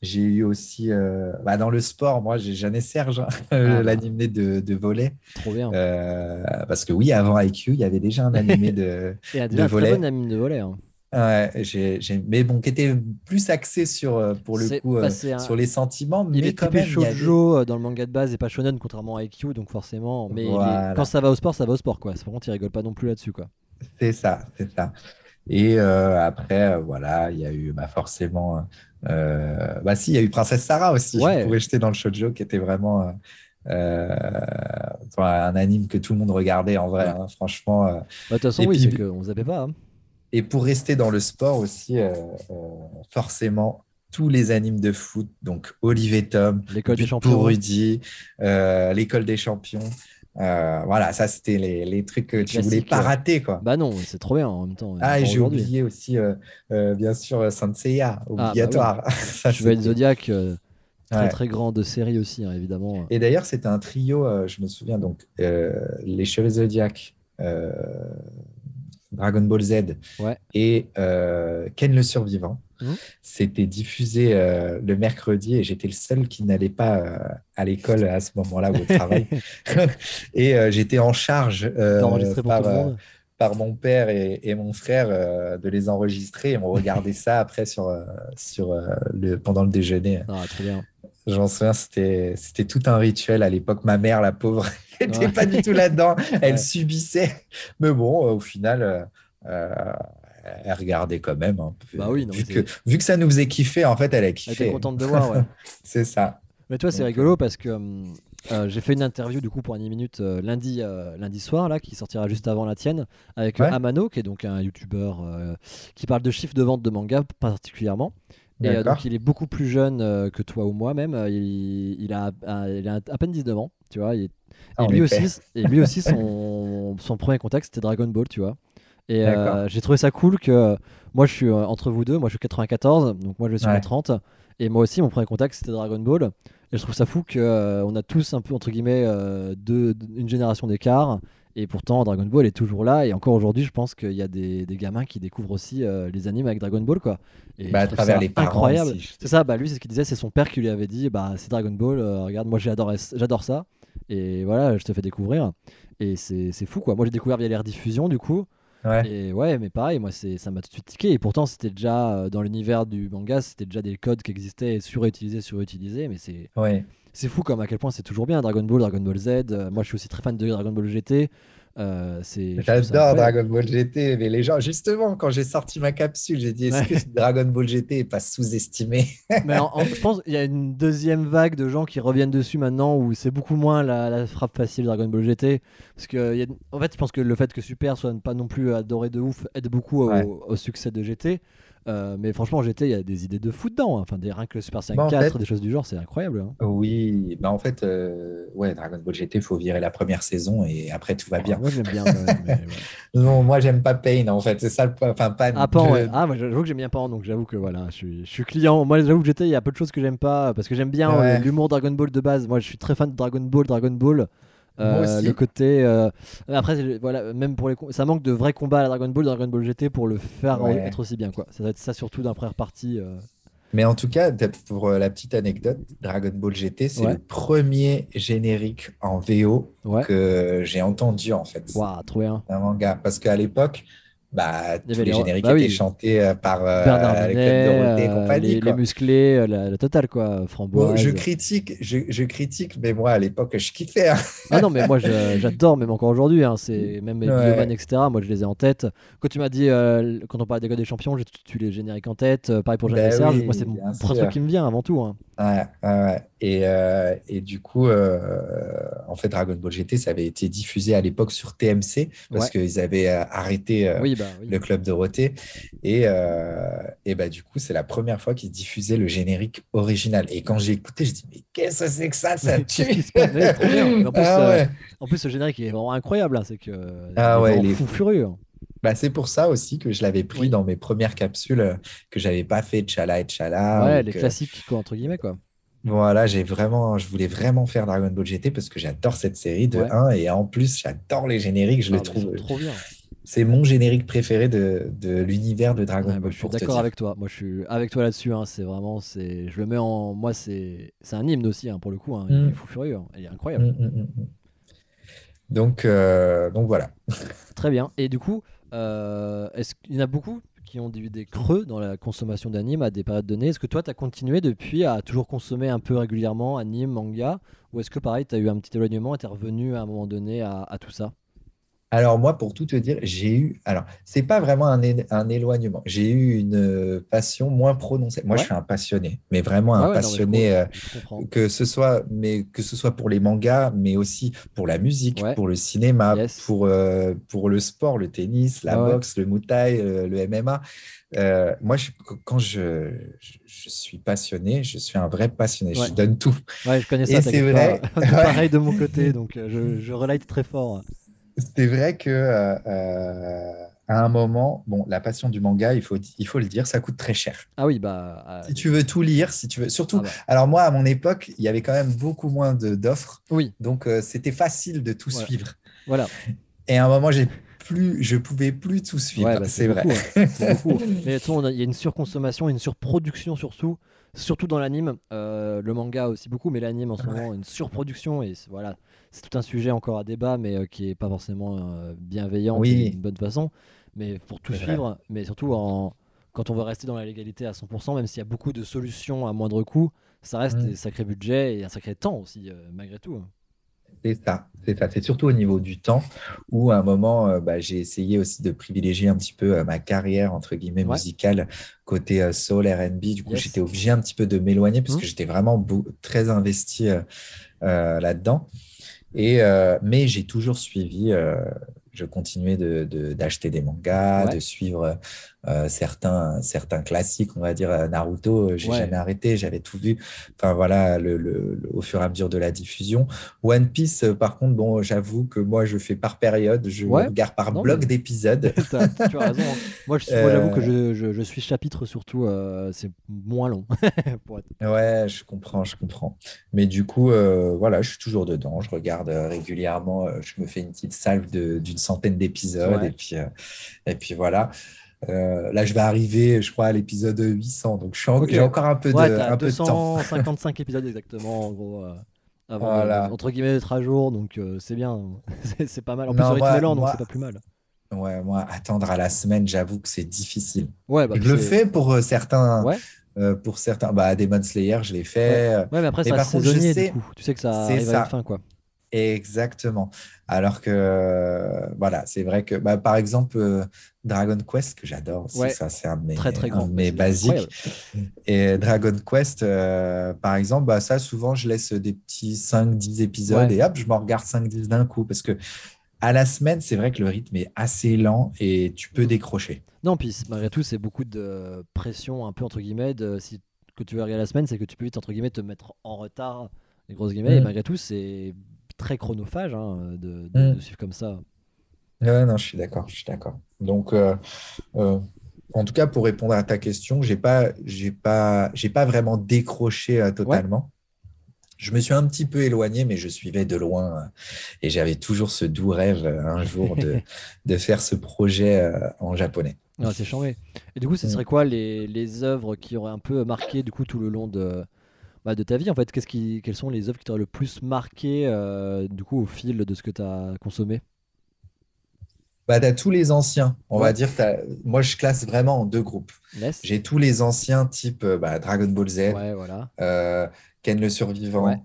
j'ai eu aussi, euh, bah, dans le sport, moi, j'ai Jeanne et Serge, hein, bah. l'animé de, de volet. Trop bien. Euh, parce que oui, avant IQ, il y avait déjà un animé de, Et de déjà un volet. ami de volet. hein. Ouais, j'ai, j'ai- mais bon, qui était plus axé sur, pour le coup, bah, un- sur les sentiments, Il mais est quand même, avait- shoujo dans le manga de base et pas shonen contrairement à IQ donc forcément mais est- quand ça va au sport ça va au sport quoi. Par contre il rigole pas non plus là-dessus quoi. C'est ça, c'est ça. Et euh, après, euh, voilà, il y a eu bah, forcément. euh, bah, si, il y a eu Princesse Sarah aussi, Ouais. où j'étais dans le shoujo, qui était vraiment euh, enfin, un anime que tout le monde regardait en vrai, Ouais. hein, franchement. Bah, De toute façon oui puis- qu'on zappait pas. hein. Et pour rester dans le sport aussi, euh, euh, forcément, tous les animes de foot, donc Olivier Tom, L'école des champions. pour Rudy, l'école des champions. Euh, voilà, ça, c'était les, les trucs que tu voulais Classique, pas rater, quoi. Bah non c'est trop bien en même temps. Ah, et j'ai oublié aussi, euh, euh, bien sûr, Sanseiya, bah oui. obligatoire. Ça, Zodiac très Ouais. très grande série aussi hein, évidemment. Et d'ailleurs, c'était un trio, je me souviens, donc, les Cheveux Zodiac, Dragon Ball Z Ouais. et euh, Ken le Survivant. Mhm. C'était diffusé euh, le mercredi et j'étais le seul qui n'allait pas euh, à l'école à ce moment-là ou au travail. et j'étais en charge par, mon père et, et mon frère de les enregistrer. Et on regardait ça après sur, sur, le, pendant le déjeuner. Ah trop bien. J'en souviens, c'était, c'était tout un rituel à l'époque. Ma mère, la pauvre, n'était Ouais. pas du tout là-dedans. Elle Ouais. subissait. Mais bon, euh, au final, euh, euh, elle regardait quand même. hein. Bah oui, non, vu, que, vu que ça nous faisait kiffer, en fait, elle a Elle était kiffé. contente de voir ouais. C'est ça. Mais toi, c'est Donc, rigolo parce que hum, euh, j'ai fait une interview du coup pour Anime Minute euh, lundi, euh, lundi soir, là, qui sortira juste avant la tienne, avec Ouais. Amano, qui est donc un youtubeur qui parle de chiffres de vente de manga particulièrement. Et euh, donc, il est beaucoup plus jeune euh, que toi ou moi même. Euh, Il, il a, il a à peine 19 ans, tu vois. il est- Ah, et, lui aussi, et lui aussi, son, son premier contact, c'était Dragon Ball, tu vois. Et euh, j'ai trouvé ça cool que moi, je suis euh, entre vous deux. Moi, je suis 94, donc moi, je suis Ouais. 30. Et moi aussi, mon premier contact, c'était Dragon Ball. Et je trouve ça fou qu'on a tous un peu, entre guillemets, deux- une génération d'écart. Et pourtant, Dragon Ball est toujours là. Et encore aujourd'hui, je pense qu'il y a des, des gamins qui découvrent aussi euh, les animes avec Dragon Ball, quoi. Et Bah, à travers les parents incroyable. C'est ça, bah lui, c'est ce qu'il disait. C'est son père qui lui avait dit bah, c'est Dragon Ball, euh, regarde, moi j'adore ça. Et voilà, je te fais découvrir. Et c'est fou, quoi. Moi, j'ai découvert via les rediffusions, du coup. Ouais. Et ouais, mais pareil, moi, ça m'a tout de suite tiqué. Et pourtant, c'était déjà euh, dans l'univers du manga, c'était déjà des codes qui existaient, surutilisés, surutilisés. Mais c'est Ouais. C'est fou comme à quel point c'est toujours bien Dragon Ball, Dragon Ball Z. Euh, moi, je suis aussi très fan de Dragon Ball GT. Euh, J'adore. Dragon Ball GT, mais les gens, justement, quand j'ai sorti ma capsule, j'ai dit est-ce Ouais. que Dragon Ball GT est pas sous-estimé? Mais en- en- je pense qu'il y a une deuxième vague de gens qui reviennent dessus maintenant où c'est beaucoup moins la, la frappe facile Dragon Ball GT. Parce que, il y a- en fait, je pense que le fait que Super soit pas non plus adoré de ouf aide beaucoup au, au succès de GT. Euh, mais franchement, GT, il y a des idées de fou dedans. hein. Enfin, des, rien que le Super 5 Bah, en 4, fait- des choses du genre, c'est incroyable. hein. Oui, bah en fait, euh, ouais, Dragon Ball GT, il faut virer la première saison et après tout va bien. Moi, j'aime bien. mais ouais. Non, moi, j'aime pas Pain, en fait, c'est ça le point. Enfin, Pan. Ah, Pan, je- ouais. Ah, moi, j'avoue que j'aime bien Pan, donc j'avoue que voilà, je suis, je suis client. Moi, j'avoue que GT, il y a peu de choses que j'aime pas parce que j'aime bien euh, l'humour Dragon Ball de base. Moi, je suis très fan de Dragon Ball, Dragon Ball. Euh, le côté. euh, Après, voilà, même pour les. Ça manque de vrais combats à la Dragon Ball, Dragon Ball GT pour le faire Ouais. être aussi bien, quoi. Ça doit être ça surtout d'un première partie. euh. Mais en tout cas, pour la petite anecdote, Dragon Ball GT, c'est Ouais. le premier générique en VO Ouais. que j'ai entendu, en fait, Waouh, trop bien. d'un manga. Parce qu'à l'époque, bah, Il y tous avait les les- génériques bah oui. étaient chantés euh, par euh, Bernard Minet, et euh, compagnie. les, quoi. les musclés, la, la totale, quoi. Bon, Framboise. je critique, je, je critique, mais moi, à l'époque, je kiffais. hein. Ah non, mais moi j'adore, même encore aujourd'hui. Hein, c'est même les Ouais. Bioman, etc. Moi je les ai en tête. Quand tu m'as dit, euh, quand on parlait des codes des champions, j'ai tout de suite les génériques en tête. Pareil pour Jeanne Bah et Serge. oui, moi c'est mon truc qui me vient avant tout. hein. Ouais, ouais. Et, euh, et du coup, euh, en fait, Dragon Ball GT, ça avait été diffusé à l'époque sur TMC parce qu'ils avaient arrêté Oui, bah oui. le club Dorothée. Et, euh, et bah, du coup, c'est la première fois qu'ils diffusaient le générique original. Et quand j'ai écouté, je dis, mais qu'est-ce que c'est que ça Ça tue en plus, Ah euh, ouais. En plus, ce générique est vraiment incroyable. hein, c'est que Ah il est ouais, il est fou furieux. Bah, c'est pour ça aussi que je l'avais pris Oui. dans mes premières capsules euh, que j'avais pas fait Tchala et Tchala. ouais, ou les que- classiques quoi, entre guillemets quoi. Voilà, j'ai vraiment, je voulais vraiment faire Dragon Ball GT parce que j'adore cette série de Ouais. 1 et en plus j'adore les génériques, je Ah, les trouve trop bien. C'est mon générique préféré de, de l'univers de Dragon Ouais, Ball. je suis d'accord avec toi. Moi, je suis avec toi là-dessus. hein. C'est vraiment, c'est, je le mets en, moi, c'est, c'est un hymne aussi hein, pour le coup. hein. Il Mm. est fou furieux. hein. Il est incroyable. Mm, mm. Donc, euh, donc voilà. Très bien. Et du coup, euh, est-ce qu'il y en a beaucoup qui ont des, des creux dans la consommation d'anime à des périodes données? Est-ce que toi, tu as continué depuis à toujours consommer un peu régulièrement anime, manga? Ou est-ce que pareil, tu as eu un petit éloignement et tu es revenu à un moment donné à, à tout ça? Alors moi, pour tout te dire, j'ai eu. Alors, c'est pas vraiment un, éloignement. J'ai eu une euh, passion moins prononcée. Moi, je suis un passionné, mais vraiment un Ah non, passionné. comprends, euh, que ce soit, mais que ce soit pour les mangas, mais aussi pour la musique, Ouais. pour le cinéma, Yes. pour, euh, pour le sport, le tennis, la Ah boxe, le muay le MMA. Euh, moi, je- quand je, je, je suis passionné, je suis un vrai passionné. Je donne tout. Ouais, je connais Et ça. c'est t'inquiète vrai. pas. Pareil de mon côté, donc je, je relate très fort. C'est vrai que euh, euh, à un moment, bon, la passion du manga, il faut, il faut le dire, ça coûte très cher. Ah oui, bah. euh, Si tu veux tout lire, si tu veux, surtout. ah bah, Alors moi, à mon époque, il y avait quand même beaucoup moins d'offres, Oui, donc euh, c'était facile de tout suivre. voilà. Et à un moment, j'ai plus, je pouvais plus tout suivre. Ouais, bah, c'est vrai. beaucoup, hein. Mais il y a une surconsommation, une surproduction surtout, surtout dans l'anime. Euh, le manga aussi beaucoup, mais l'anime en ce moment, une surproduction. Et voilà, c'est tout un sujet encore à débat, mais euh, qui est pas forcément euh, bienveillant Oui. d'une bonne façon. Mais pour tout vrai. suivre, mais surtout en, quand on veut rester dans la légalité à 100%, même s'il y a beaucoup de solutions à moindre coût, ça reste Mm. des sacrés budgets et un sacré temps aussi, euh, malgré tout. C'est ça, c'est ça. C'est surtout au niveau du temps où à un moment, euh, bah, j'ai essayé aussi de privilégier un petit peu euh, ma carrière entre guillemets Ouais. musicale côté euh, soul R&B. Du coup, Yes. j'étais obligé un petit peu de m'éloigner parce Mhm. que j'étais vraiment très investi là-dedans. Et euh, mais j'ai toujours suivi. euh, je continuais de- de- d'acheter des mangas, Ouais. de suivre euh, certains, certains classiques, on va dire euh, Naruto. euh, J'ai Ouais. jamais arrêté, j'avais tout vu. Enfin voilà, le, le- au fur et à mesure de la diffusion. One Piece, par contre, bon, j'avoue que moi, je fais par période, je Ouais. regarde par Non, bloc mais- d'épisodes. T'as- tu as raison. hein. Moi, j'avoue que je, je- je suis chapitre surtout, euh, c'est moins long. pour être- Ouais, je comprends, je comprends. Mais du coup, euh, voilà, je suis toujours dedans. Je regarde régulièrement. je me fais une petite salve d'une centaine d'épisodes. Ouais. Et puis, et puis voilà. Euh, là, je vais arriver, je crois, à l'épisode 800. Donc, suis en- j'ai encore un peu de, Ouais, un peu de temps. 255 épisodes exactement, en gros, euh, avant de- Voilà. entre guillemets d'être à jour, donc euh, c'est bien. c'est pas mal. En plus, Non, au rythme lent, donc c'est pas plus mal. Ouais, moi, attendre à la semaine, j'avoue que c'est difficile. Ouais, bah, je le fais pour euh, certains. Ouais. euh, pour certains, bah, Demon Slayer, je l'ai fait. Ouais, mais après, ça par contre, je saisonnier, sais- du coup. Tu sais que ça c'est arrive à ça. une fin, quoi. Exactement. Alors que, euh, voilà, c'est vrai que, bah, par exemple, euh, Dragon Quest, que j'adore Ouais. ça, c'est un de mes, Très, très un de mes basiques. Et Dragon Quest, euh, par exemple, bah, ça, souvent, je laisse des petits 5-10 épisodes Ouais. et hop, je m'en regarde 5-10 d'un coup. Parce que à la semaine, c'est vrai que le rythme est assez lent et tu peux décrocher. Non, puis malgré tout, c'est beaucoup de pression, un peu entre guillemets. De, si que tu veux regarder la semaine, c'est que tu peux vite entre guillemets te mettre en retard, les grosses guillemets. Et Mm. malgré tout, c'est très chronophage hein, de, de- Mm. de suivre comme ça. Non, je suis d'accord, je suis d'accord. Donc, euh, euh, en tout cas, pour répondre à ta question, j'ai pas, j'ai pas, j'ai pas vraiment décroché euh, totalement. Je me suis un petit peu éloigné, mais je suivais de loin et j'avais toujours ce doux rêve un jour de, de faire ce projet en japonais. Ah, c'est charmé. Et du coup, ce Mm. serait quoi les, les œuvres qui auraient un peu marqué du coup tout le long de, bah, de ta vie en fait Qu'est-ce qui, Quelles sont les œuvres qui t'auraient le plus marqué euh, du coup au fil de ce que tu as consommé? Bah, tu as tous les anciens. On Ouais. va dire, t'as- moi, je classe vraiment en deux groupes. J'ai tous les anciens type euh, bah, Dragon Ball Z, Ouais, voilà. euh, Ken le Survivant, Ouais.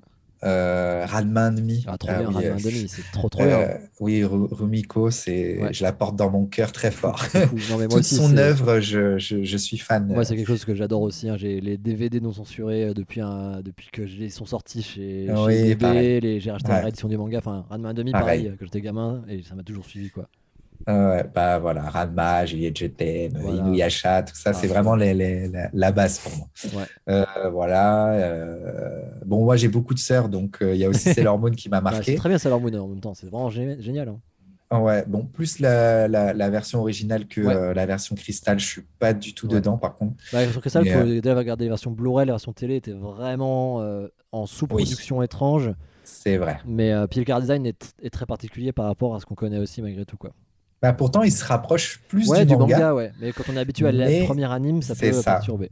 Euh, Ranma Demi. Ah, trop Ah bien, oui, Ranma euh, c'est trop trop euh, bien. oui, Ru- Rumiko, c'est, Ouais. je la porte dans mon cœur très fort. Non, mais moi Toute aussi, son œuvre, je, je, je suis fan. Moi, c'est quelque chose que j'adore aussi. hein. J'ai les DVD non censurés euh, depuis, un... depuis que ils sont sortis chez, chez Oui, DB. Les... J'ai racheté Ouais. la réédition du manga. Enfin, Ranma demi, Pareil. pareil, euh, quand j'étais gamin. Et ça m'a toujours suivi. quoi. Ouais, bah voilà, Ranma, Juliette Je t'aime, Voilà. Inuyasha, tout ça, Ah, c'est vraiment les, les- la, la base pour moi. Ouais. Euh, voilà. euh, bon, moi j'ai beaucoup de sœurs, donc euh, il y a aussi Sailor Moon qui m'a Ouais, c'est marqué. très bien Sailor Moon en même temps. C'est vraiment gé- génial. hein. Ouais, bon, plus la, la, la version originale que Ouais. euh, la version cristal, je suis pas du tout Ouais. dedans par contre. Bah, sur Crystal, il Mais, faut déjà regarder les versions Blu-ray. La version télé était vraiment euh, en sous-production étrange. C'est vrai. Mais euh, puis le car design est, est très particulier par rapport à ce qu'on connaît aussi malgré tout. quoi. Bah, pourtant, il se rapproche plus Ouais, du, du manga. manga, ouais. Mais quand on est habitué à la première anime, ça peut ça. perturber.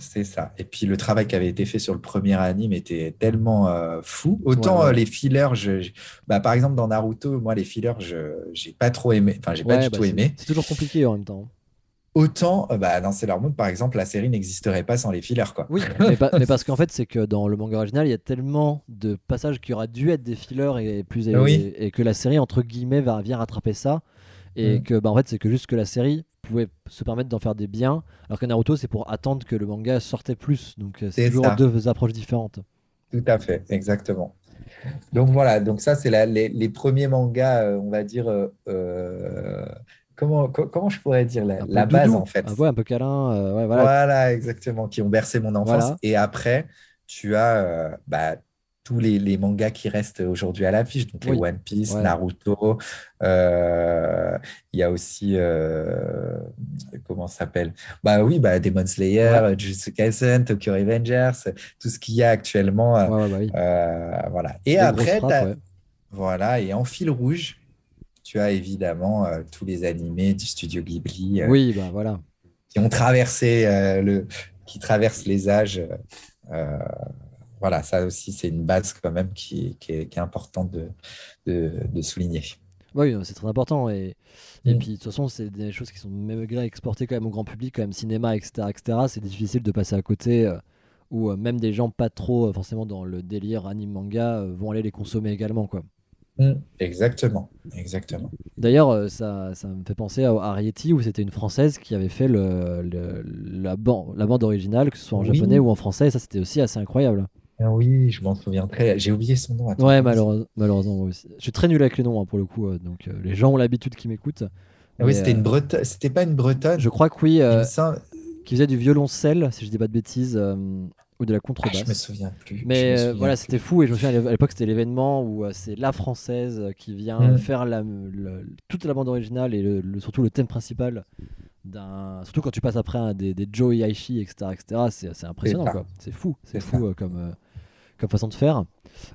C'est ça. Et puis le travail qui avait été fait sur le premier anime était tellement euh, fou. Autant Ouais, ouais. euh, les fillers, je, je- bah, par exemple dans Naruto, moi les fillers, je j'ai pas trop aimé. Enfin, j'ai pas Ouais, du bah, tout aimé. C'est toujours compliqué en même temps. Autant euh, bah, dans Sailor Moon, par exemple, la série n'existerait pas sans les fillers, quoi. Oui, mais, pas- mais parce qu'en fait, c'est que dans le manga original, il y a tellement de passages qui auraient dû être des fillers et, plus, et, Oui. et que la série, entre guillemets, va, vient rattraper ça. Et Mm. que, bah, en fait, c'est que juste que la série pouvait se permettre d'en faire des biens, alors que Naruto, c'est pour attendre que le manga sortait plus. Donc, euh, c'est toujours ça. deux approches différentes. Tout à fait, exactement. Donc voilà, donc ça c'est les, les premiers mangas, euh, on va dire, euh, comment, co- comment je pourrais dire, la, base doudou. en fait. Ah ouais, un peu câlin. euh, ouais, voilà. Voilà, exactement, qui ont bercé mon enfance. Voilà. Et après, tu as bah, tous les, les mangas qui restent aujourd'hui à l'affiche, donc les. One Piece, Ouais. Naruto. euh, Il y a aussi, euh, comment s'appelle? Bah oui, bah, Demon Slayer, Jujutsu Kaisen, Tokyo Revengers, tout ce qu'il y a actuellement. euh, Ouais, ouais, bah oui. euh, voilà. Et après, frappes, ouais. voilà, et en fil rouge, tu as évidemment euh, tous les animés du studio Ghibli. euh, Oui, bah voilà. qui ont traversé euh, le, qui traversent les âges. Voilà, ça aussi, c'est une base quand même qui, qui est, qui est importante de, de, de souligner. Oui, c'est très important. Et, et Mm. puis, de toute façon, c'est des choses qui sont malgré exportées quand même au grand public, quand même cinéma, etc. etc. c'est difficile de passer à côté. euh, où euh, même des gens pas trop euh, forcément dans le délire anime manga euh, vont aller les consommer également. quoi. Mm, Exactement, exactement. D'ailleurs, ça, ça me fait penser à Arietti, où c'était une française qui avait fait le, le- la, ban- la bande originale, que ce soit en Oui. japonais ou en français. Et ça, c'était aussi assez incroyable. Ah oui, je m'en souviens très. J'ai oublié son nom. attends, Ouais, malheureusement, malheureusement, moi aussi. Je suis très nul avec les noms hein, pour le coup. euh, donc, euh, les gens ont l'habitude qui m'écoutent. Ah oui, c'était euh, une Bretonne. C'était pas une Bretonne? Je crois que oui. Euh, semble- qui faisait du violoncelle, si je dis pas de bêtises, euh, ou de la Ah, contrebasse. je me souviens plus. Mais euh, souviens voilà, c'était fou et je me souviens à l'époque c'était l'événement où euh, c'est la française euh, qui vient Mm. faire la, le- toute la bande originale et le- le- surtout le thème principal. Surtout quand tu passes après un des, des Joe Hisaishi, etc., etc. C'est impressionnant quoi. C'est fou, c'est fou euh, comme, euh, comme façon de faire.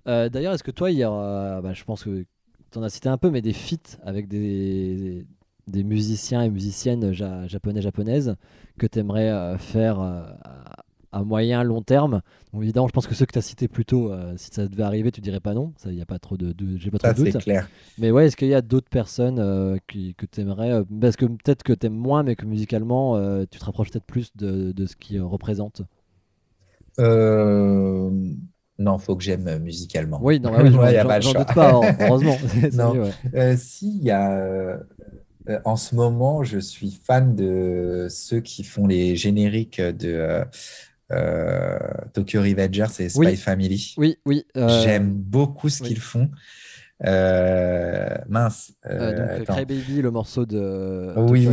Euh, D'ailleurs, est-ce que toi, y a, bah, je pense que tu en as cité un peu, mais des feats avec des, des musiciens et musiciennes ja- japonais, japonaises que tu aimerais faire euh, à, à moyen, long terme? Donc, évidemment, je pense que ceux que tu as cités plus tôt, euh, si ça devait arriver, tu dirais pas non. Il y a pas trop de, de- j'ai pas trop Ça, de c'est doute. clair. Mais ouais, est-ce qu'il y a d'autres personnes euh, qui, que tu aimerais Parce que peut-être que tu aimes moins, mais que musicalement, euh, tu te rapproches peut-être plus de, de ce qu'ils représentent. Euh, Non, faut que j'aime musicalement. Oui, non, bah oui, Ouais, j'en- pas le j'en choix. doute pas, hein, heureusement. Non. mieux, ouais. Euh, si, il y a. euh, euh, en ce moment, je suis fan de ceux qui font les génériques de euh, euh, Tokyo Revengers et Spy Oui. Family. Oui, oui. euh, J'aime beaucoup ce oui. qu'ils font. Euh, mince. euh, euh, donc, le morceau de oui,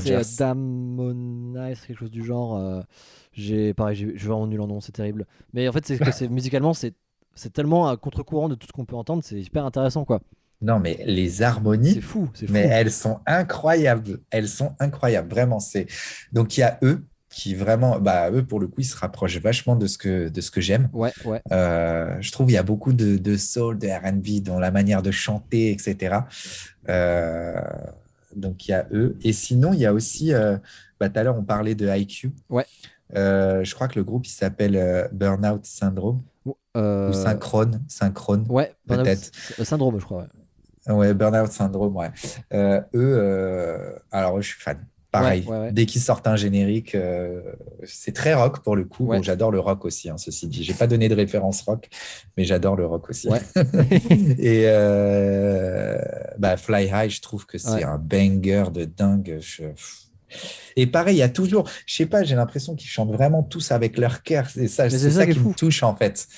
C'est euh. Damona, c'est quelque chose du genre. j'ai pareil, je suis vraiment nul en nom, c'est terrible. Mais en fait, c'est que c'est musicalement, c'est c'est tellement à contre-courant de tout ce qu'on peut entendre, c'est hyper intéressant quoi. Non, mais les C'est harmonies, fou, c'est fou. mais elles sont incroyables. Elles sont incroyables, vraiment. C'est donc il y a eux qui vraiment, bah eux pour le coup, ils se rapprochent vachement de ce que de ce que j'aime. Ouais, ouais. Euh, je trouve il y a beaucoup de, de soul, de R&B dans la manière de chanter, etc. Euh, donc il y a eux. Et sinon, il y a aussi, euh, bah, tout à l'heure on parlait de IQ. Ouais. Je crois que le groupe il s'appelle Burnout Syndrome ou Synchrone, Synchrone. Ouais, peut-être. Syndrome, je crois. Ouais. Ouais, Burnout Syndrome, ouais. Eux, alors je suis fan. Pareil, Ouais, ouais, ouais. dès qu'ils sortent un générique, euh, c'est très rock pour le coup. Bon, j'adore le rock aussi, hein, ceci dit. J'ai pas donné de référence rock, mais j'adore le rock aussi. Et euh, bah, Fly High, je trouve que c'est un banger de dingue. Je- Et pareil, il y a toujours, je sais pas, j'ai l'impression qu'ils chantent vraiment tous avec leur cœur. C'est ça, ça ça qui me touche en fait.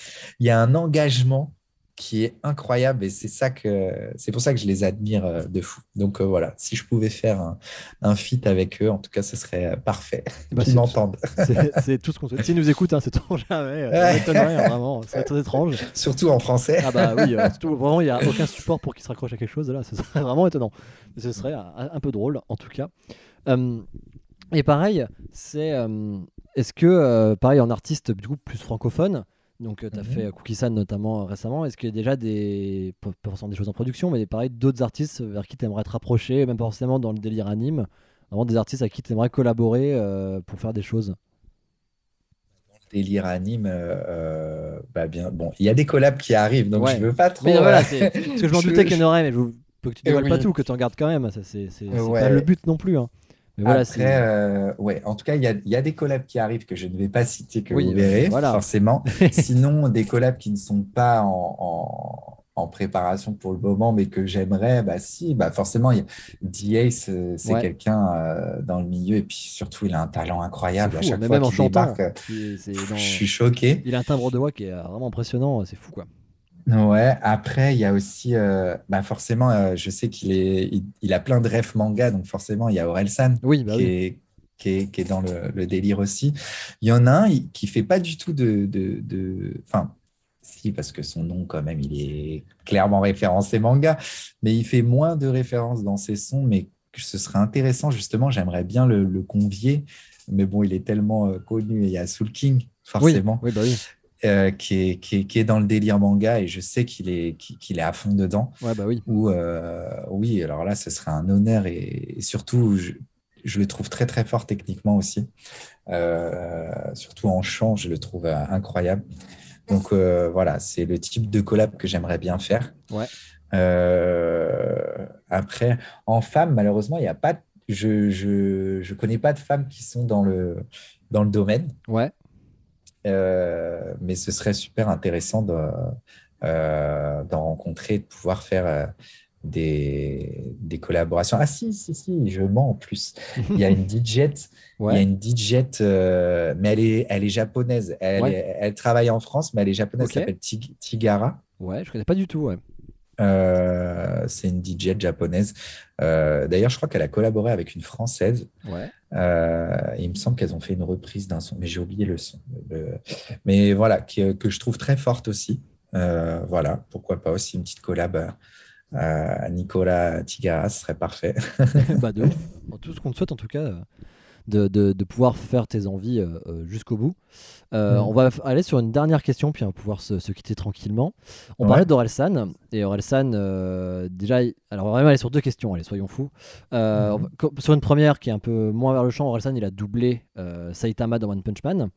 Il y a un engagement qui est incroyable et c'est ça que c'est pour ça que je les admire euh, de fou. Donc euh, voilà, si je pouvais faire un, un feat avec eux, en tout cas, ce serait euh, parfait. Bah, c'est- m'entendent. C'est tout ce qu'on souhaite. S'ils nous écoutent, hein, c'est trop jamais. Ça hein, vraiment. C'est très étrange. Surtout en français. Ah bah oui, euh, surtout, vraiment, il n'y a aucun support pour qu'ils se raccrochent à quelque chose. Là, ce serait vraiment étonnant. Ce serait un, un peu drôle, en tout cas. Euh, et pareil, c'est. Est-ce que, pareil, en artiste du coup plus francophone, Donc, tu as Mhm. fait Cookie-san notamment euh, récemment. Est-ce qu'il y a déjà des, pas forcément des choses en production, mais pareil, d'autres artistes vers qui tu aimerais te rapprocher, même pas forcément dans le délire anime, vraiment des artistes à qui tu aimerais collaborer euh, pour faire des choses? Délire anime, euh, euh, bah bien, bon, il y a des collabs qui arrivent, donc Ouais. je veux pas trop. Mais voilà, euh, c'est- parce que je m'en doutais qu'il y en aurait, mais je veux que tu dévoiles Oui. pas tout, que tu en gardes quand même. Ça, c'est c'est- c'est Ouais. pas le but non plus. hein. Mais voilà, Après, euh, ouais, en tout cas, il y a, il y a des collabs qui arrivent que je ne vais pas citer, que Oui, vous verrez, voilà. forcément. Sinon, des collabs qui ne sont pas en, en- en préparation pour le moment, mais que j'aimerais, bah si, bah forcément, il y a D-Ace, euh, c'est Ouais. quelqu'un euh, dans le milieu, et puis surtout, il a un talent incroyable. À chaque fois qu'il débarque, dans- je suis choqué. il a un timbre de voix qui est vraiment impressionnant, c'est fou quoi. Ouais, après, il y a aussi, euh, bah forcément, euh, je sais qu'il est, il, il a plein de rêves manga, donc forcément, il y a Orelsan Oui, bah qui, oui. est, qui, est, qui est dans le, le délire aussi. Il y en a un il- qui fait pas du tout de, de, Enfin, si, parce que son nom, quand même, il est clairement référencé manga, mais il fait moins de références dans ses sons, mais ce serait intéressant, justement, j'aimerais bien le, le convier, mais bon, il est tellement euh, connu, et il y a Soul King, Oui, forcément oui, bah oui. Euh, qui, est, qui, est, qui est dans le délire manga et je sais qu'il est, qu'il qu'il est à fond dedans. Ouais, bah oui. Euh, oui, alors là, ce serait un honneur et, et surtout, je, je le trouve très très fort techniquement aussi. Euh, surtout en chant, je le trouve incroyable. Donc voilà, c'est le type de collab que j'aimerais bien faire. Ouais. Euh, après, en femme, malheureusement, il n'y a pas. Je, je, je connais pas de femmes qui sont dans le, dans le domaine. Ouais. Euh, mais ce serait super intéressant de, euh, d'en rencontrer, de pouvoir faire euh, des, des collaborations. Ah si, si, si, je mens en plus. Il y a une DJ, il y a une DJ, euh, mais elle est, elle est japonaise. Elle, Ouais. est- elle travaille en France, mais elle est japonaise. Elle s'appelle Tig- Tigara. Ouais, je connais pas du tout. Ouais. Euh, c'est une DJ japonaise. Euh, D'ailleurs, je crois qu'elle a collaboré avec une française. Ouais. Euh, il me semble qu'elles ont fait une reprise d'un son, mais j'ai oublié le son. Le- Mais voilà, qui- que je trouve très forte aussi. Voilà, pourquoi pas aussi une petite collab à Nicolas Tigara, ce serait parfait. bah de ouf. Tout ce qu'on te souhaite en tout cas, de, de- de pouvoir faire tes envies euh, euh, jusqu'au bout. Euh, Mm. On va aller sur une dernière question, puis on va pouvoir se, se quitter tranquillement. On Ouais. parlait d'Orelsan, et Orelsan, euh, déjà, alors on va vraiment aller sur deux questions, allez, soyons fous. Co- Sur une première qui est un peu moins vers le champ, Orelsan, il a doublé Saitama dans One Punch Man.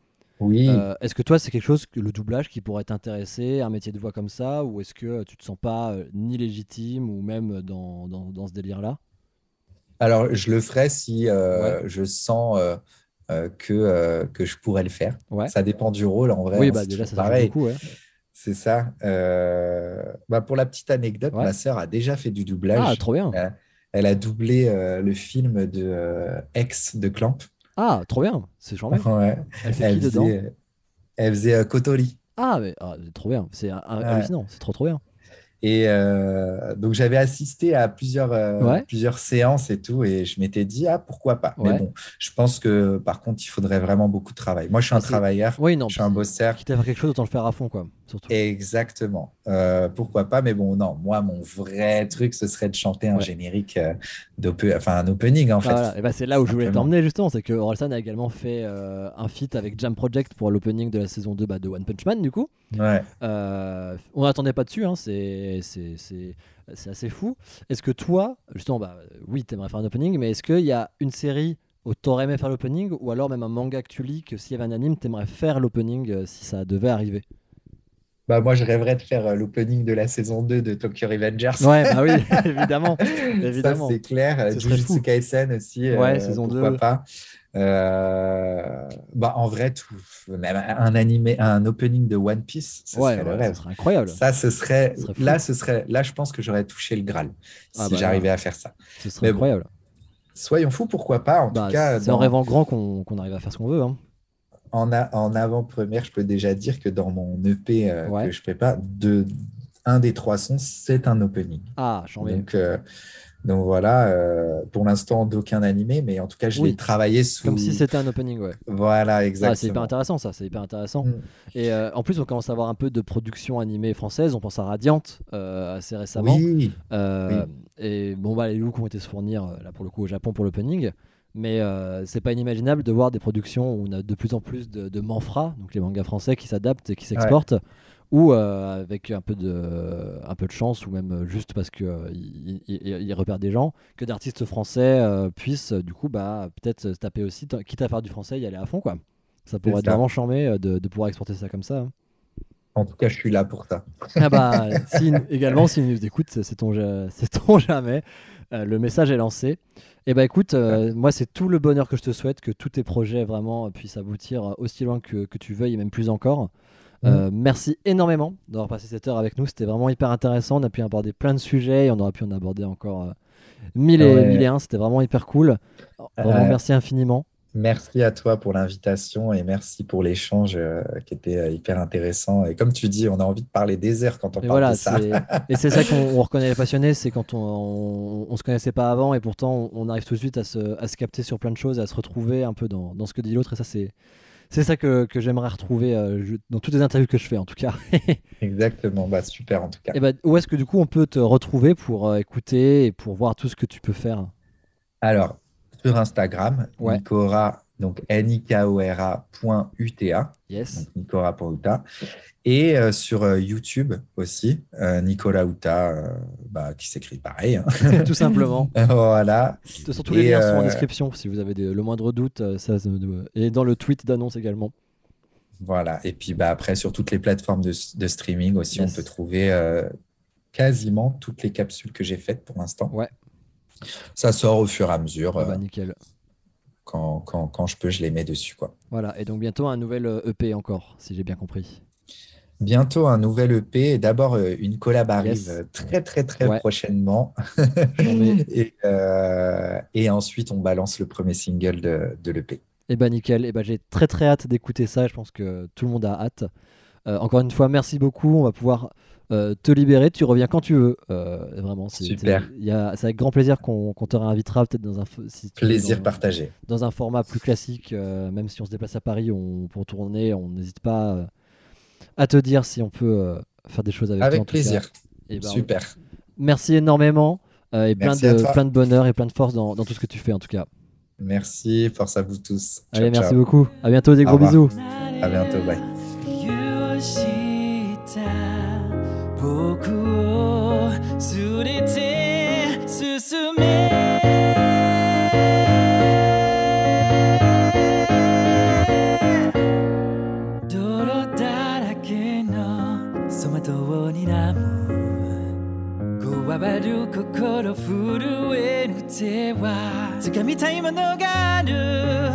Oui, Euh, est-ce que toi, c'est quelque chose, que le doublage, qui pourrait t'intéresser, un métier de voix comme ça, ou est-ce que tu te sens pas euh, ni légitime, ou même dans, dans, dans ce délire-là? Alors je le ferai si euh, je sens euh, euh, que, que je pourrais le faire. Ouais. Ça dépend du rôle en vrai. Oui, hein, bah déjà, ça pareil. beaucoup, ouais. C'est ça. Euh, bah, pour la petite anecdote, Ouais. ma sœur a déjà fait du doublage. Ah, trop bien. Elle a doublé euh, le film de euh, Ex de Clamp. Ah, trop bien. C'est charmant. Ouais. Elle fait faisait, elle faisait Kotori. Ah, mais ah, trop bien. C'est Ouais. hallucinant. C'est trop, trop bien. Et euh, donc j'avais assisté à plusieurs, euh, Ouais. plusieurs séances et tout, et je m'étais dit, ah, pourquoi pas. Ouais. Mais bon, je pense que par contre, il faudrait vraiment beaucoup de travail. Moi, je suis un travailleur, Oui, non. je suis un bosseur. Quitte à faire quelque chose, autant le faire à fond, quoi. Surtout. Exactement. Euh, pourquoi pas, mais bon, non, moi, mon vrai truc, ce serait de chanter un Ouais. générique, euh, enfin un opening, en Ah, fait. Et bah, c'est là où je voulais t'emmener, justement. C'est que Orelsan a également fait euh, un feat avec Jam Project pour l'opening de la saison 2 bah, de One Punch Man, du coup. Ouais. Euh, on n'attendait pas dessus, hein, c'est assez fou. Est-ce que toi, justement, bah, oui, t'aimerais faire un opening, mais est-ce qu'il y a une série où t'aurais aimé faire l'opening, ou alors même un manga que tu lis, que s'il y avait un anime, t'aimerais faire l'opening si ça devait arriver? Bah, moi, je rêverais de faire euh, l'opening de la saison 2 de Tokyo Revengers. Ouais, bah oui, évidemment. Ça, évidemment. c'est clair. Ce Jujutsu. Kaisen aussi. euh, Ouais, saison pourquoi 2. pas. Euh, bah, en vrai, tout. Même un animé, un opening de One Piece, ce ouais, serait le rêve. ça serait incroyable. Ça, ce serait, Ce serait fou. là, ce serait, là, je pense que j'aurais touché le Graal si Ah bah j'arrivais à faire ça. Ce serait mais bon, incroyable. Soyons fous, pourquoi pas. En Bah, tout cas, c'est en dans- rêvant grand qu'on qu'on arrive à faire ce qu'on veut. hein. En, a- en avant-première, je peux déjà dire que dans mon EP euh, Ouais. que je prépare, de, un des trois sons, c'est un opening. Ah, j'en ai. Donc, euh, donc voilà, euh, pour l'instant, d'aucun animé, mais en tout cas, je Oui. l'ai travaillé sous. Comme si c'était un opening, ouais. Voilà, Ah, c'est hyper exactement. intéressant ça, c'est hyper intéressant. Mm. Et euh, en plus, on commence à avoir un peu de production animée française. On pense à Radiant euh, assez récemment. Oui, Oui. Et bon, bah, les looks ont été se fournir là pour le coup au Japon pour l'opening. Mais euh, c'est pas inimaginable de voir des productions où on a de plus en plus de, de donc les mangas français qui s'adaptent et qui s'exportent, ou euh, avec un peu, de, un peu de chance, ou même juste parce qu'ils il, il- il repèrent des gens, que d'artistes français euh, puissent euh, du coup bah, peut-être se taper aussi, quitte à faire du français, y aller à fond. quoi. Ça pourrait être ça. vraiment charmé euh, de, de pouvoir exporter ça comme ça. hein. En tout cas, je suis là pour ça. Ah bah, si, également, si nous écoute, c'est ton, ja- c'est ton jamais. Euh, le message est lancé. Et bah écoute, euh, moi c'est tout le bonheur que je te souhaite, que tous tes projets vraiment puissent aboutir aussi loin que, que tu veuilles et même plus encore. Euh, merci énormément d'avoir passé cette heure avec nous, c'était vraiment hyper intéressant. On a pu aborder plein de sujets et on aurait pu en aborder encore euh, mille, et, Ouais. mille et un, c'était vraiment hyper cool. Vraiment Euh, merci infiniment. Merci à toi pour l'invitation et merci pour l'échange euh, qui était euh, hyper intéressant. Et comme tu dis, on a envie de parler des heures quand on Et parle voilà, de ça. et c'est ça qu'on on reconnaît les passionnés, c'est quand on, on se connaissait pas avant et pourtant on, arrive tout de suite à se, à se capter sur plein de choses, à se retrouver un peu dans, dans ce que dit l'autre. Et ça, c'est c'est ça que, que j'aimerais retrouver euh, je- dans toutes les interviews que je fais en tout cas. Exactement, bah, super en tout cas. et bah, où est-ce que du coup on peut te retrouver pour euh, écouter et pour voir tout ce que tu peux faire? Alors, sur Instagram, Ouais. Nikora, donc nikora.uta, Yes. donc Nikora.uta, et euh, sur euh, YouTube aussi, euh, Nicolas Uta, euh, bah, qui s'écrit pareil. hein. tout simplement. voilà. De tous les Et, liens sont en description si vous avez des- le moindre doute. Ça, et dans le tweet d'annonce également. Voilà. Et puis bah, après, sur toutes les plateformes de, de streaming aussi, Yes. on peut trouver quasiment toutes les capsules que j'ai faites pour l'instant. Ouais. Ça sort au fur et à mesure. Ah bah, euh, nickel. quand, quand, quand je peux, je les mets dessus. Quoi. Voilà. Et donc bientôt un nouvel euh, EP encore, si j'ai bien compris. Bientôt un nouvel EP. Et D'abord, euh, une collab arrive Yes. très, très, très Ouais. prochainement. Et, euh, et ensuite, on balance le premier single de, de l'EP. Et bah nickel, et bah j'ai très très hâte d'écouter ça, je pense que tout le monde a hâte. Euh, encore une fois, merci beaucoup, on va pouvoir euh, te libérer, tu reviens quand tu veux, euh, vraiment. c'est- avec grand plaisir qu'on qu'on te réinvitera peut-être dans un, si Plaisir dans, partagé. dans un format plus classique, euh, même si on se déplace à Paris on, pour tourner, on n'hésite pas à te dire si on peut faire des choses avec, toi. Avec tout cas. plaisir. Et bah, Super. Merci énormément et plein Merci de, toi. plein de bonheur et plein de force dans, dans tout ce que tu fais en tout cas. Merci. Force à vous tous. Ciao, Allez, merci ciao. beaucoup, à bientôt, des gros bisous. À bientôt. Bye. 震える手は。掴みたいものがある。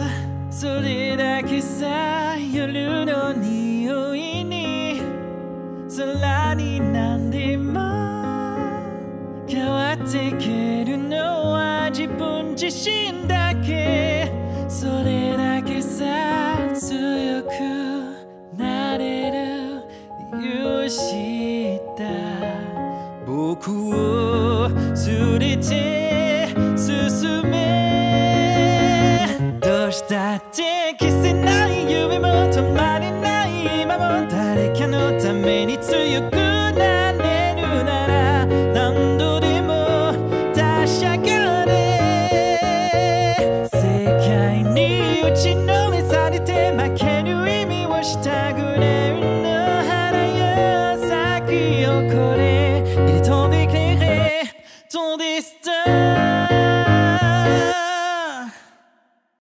それだけさ夜の匂いに。空に何でも。変わっていけるのは自分自身だけ。それだけさ強くなれる許した。僕を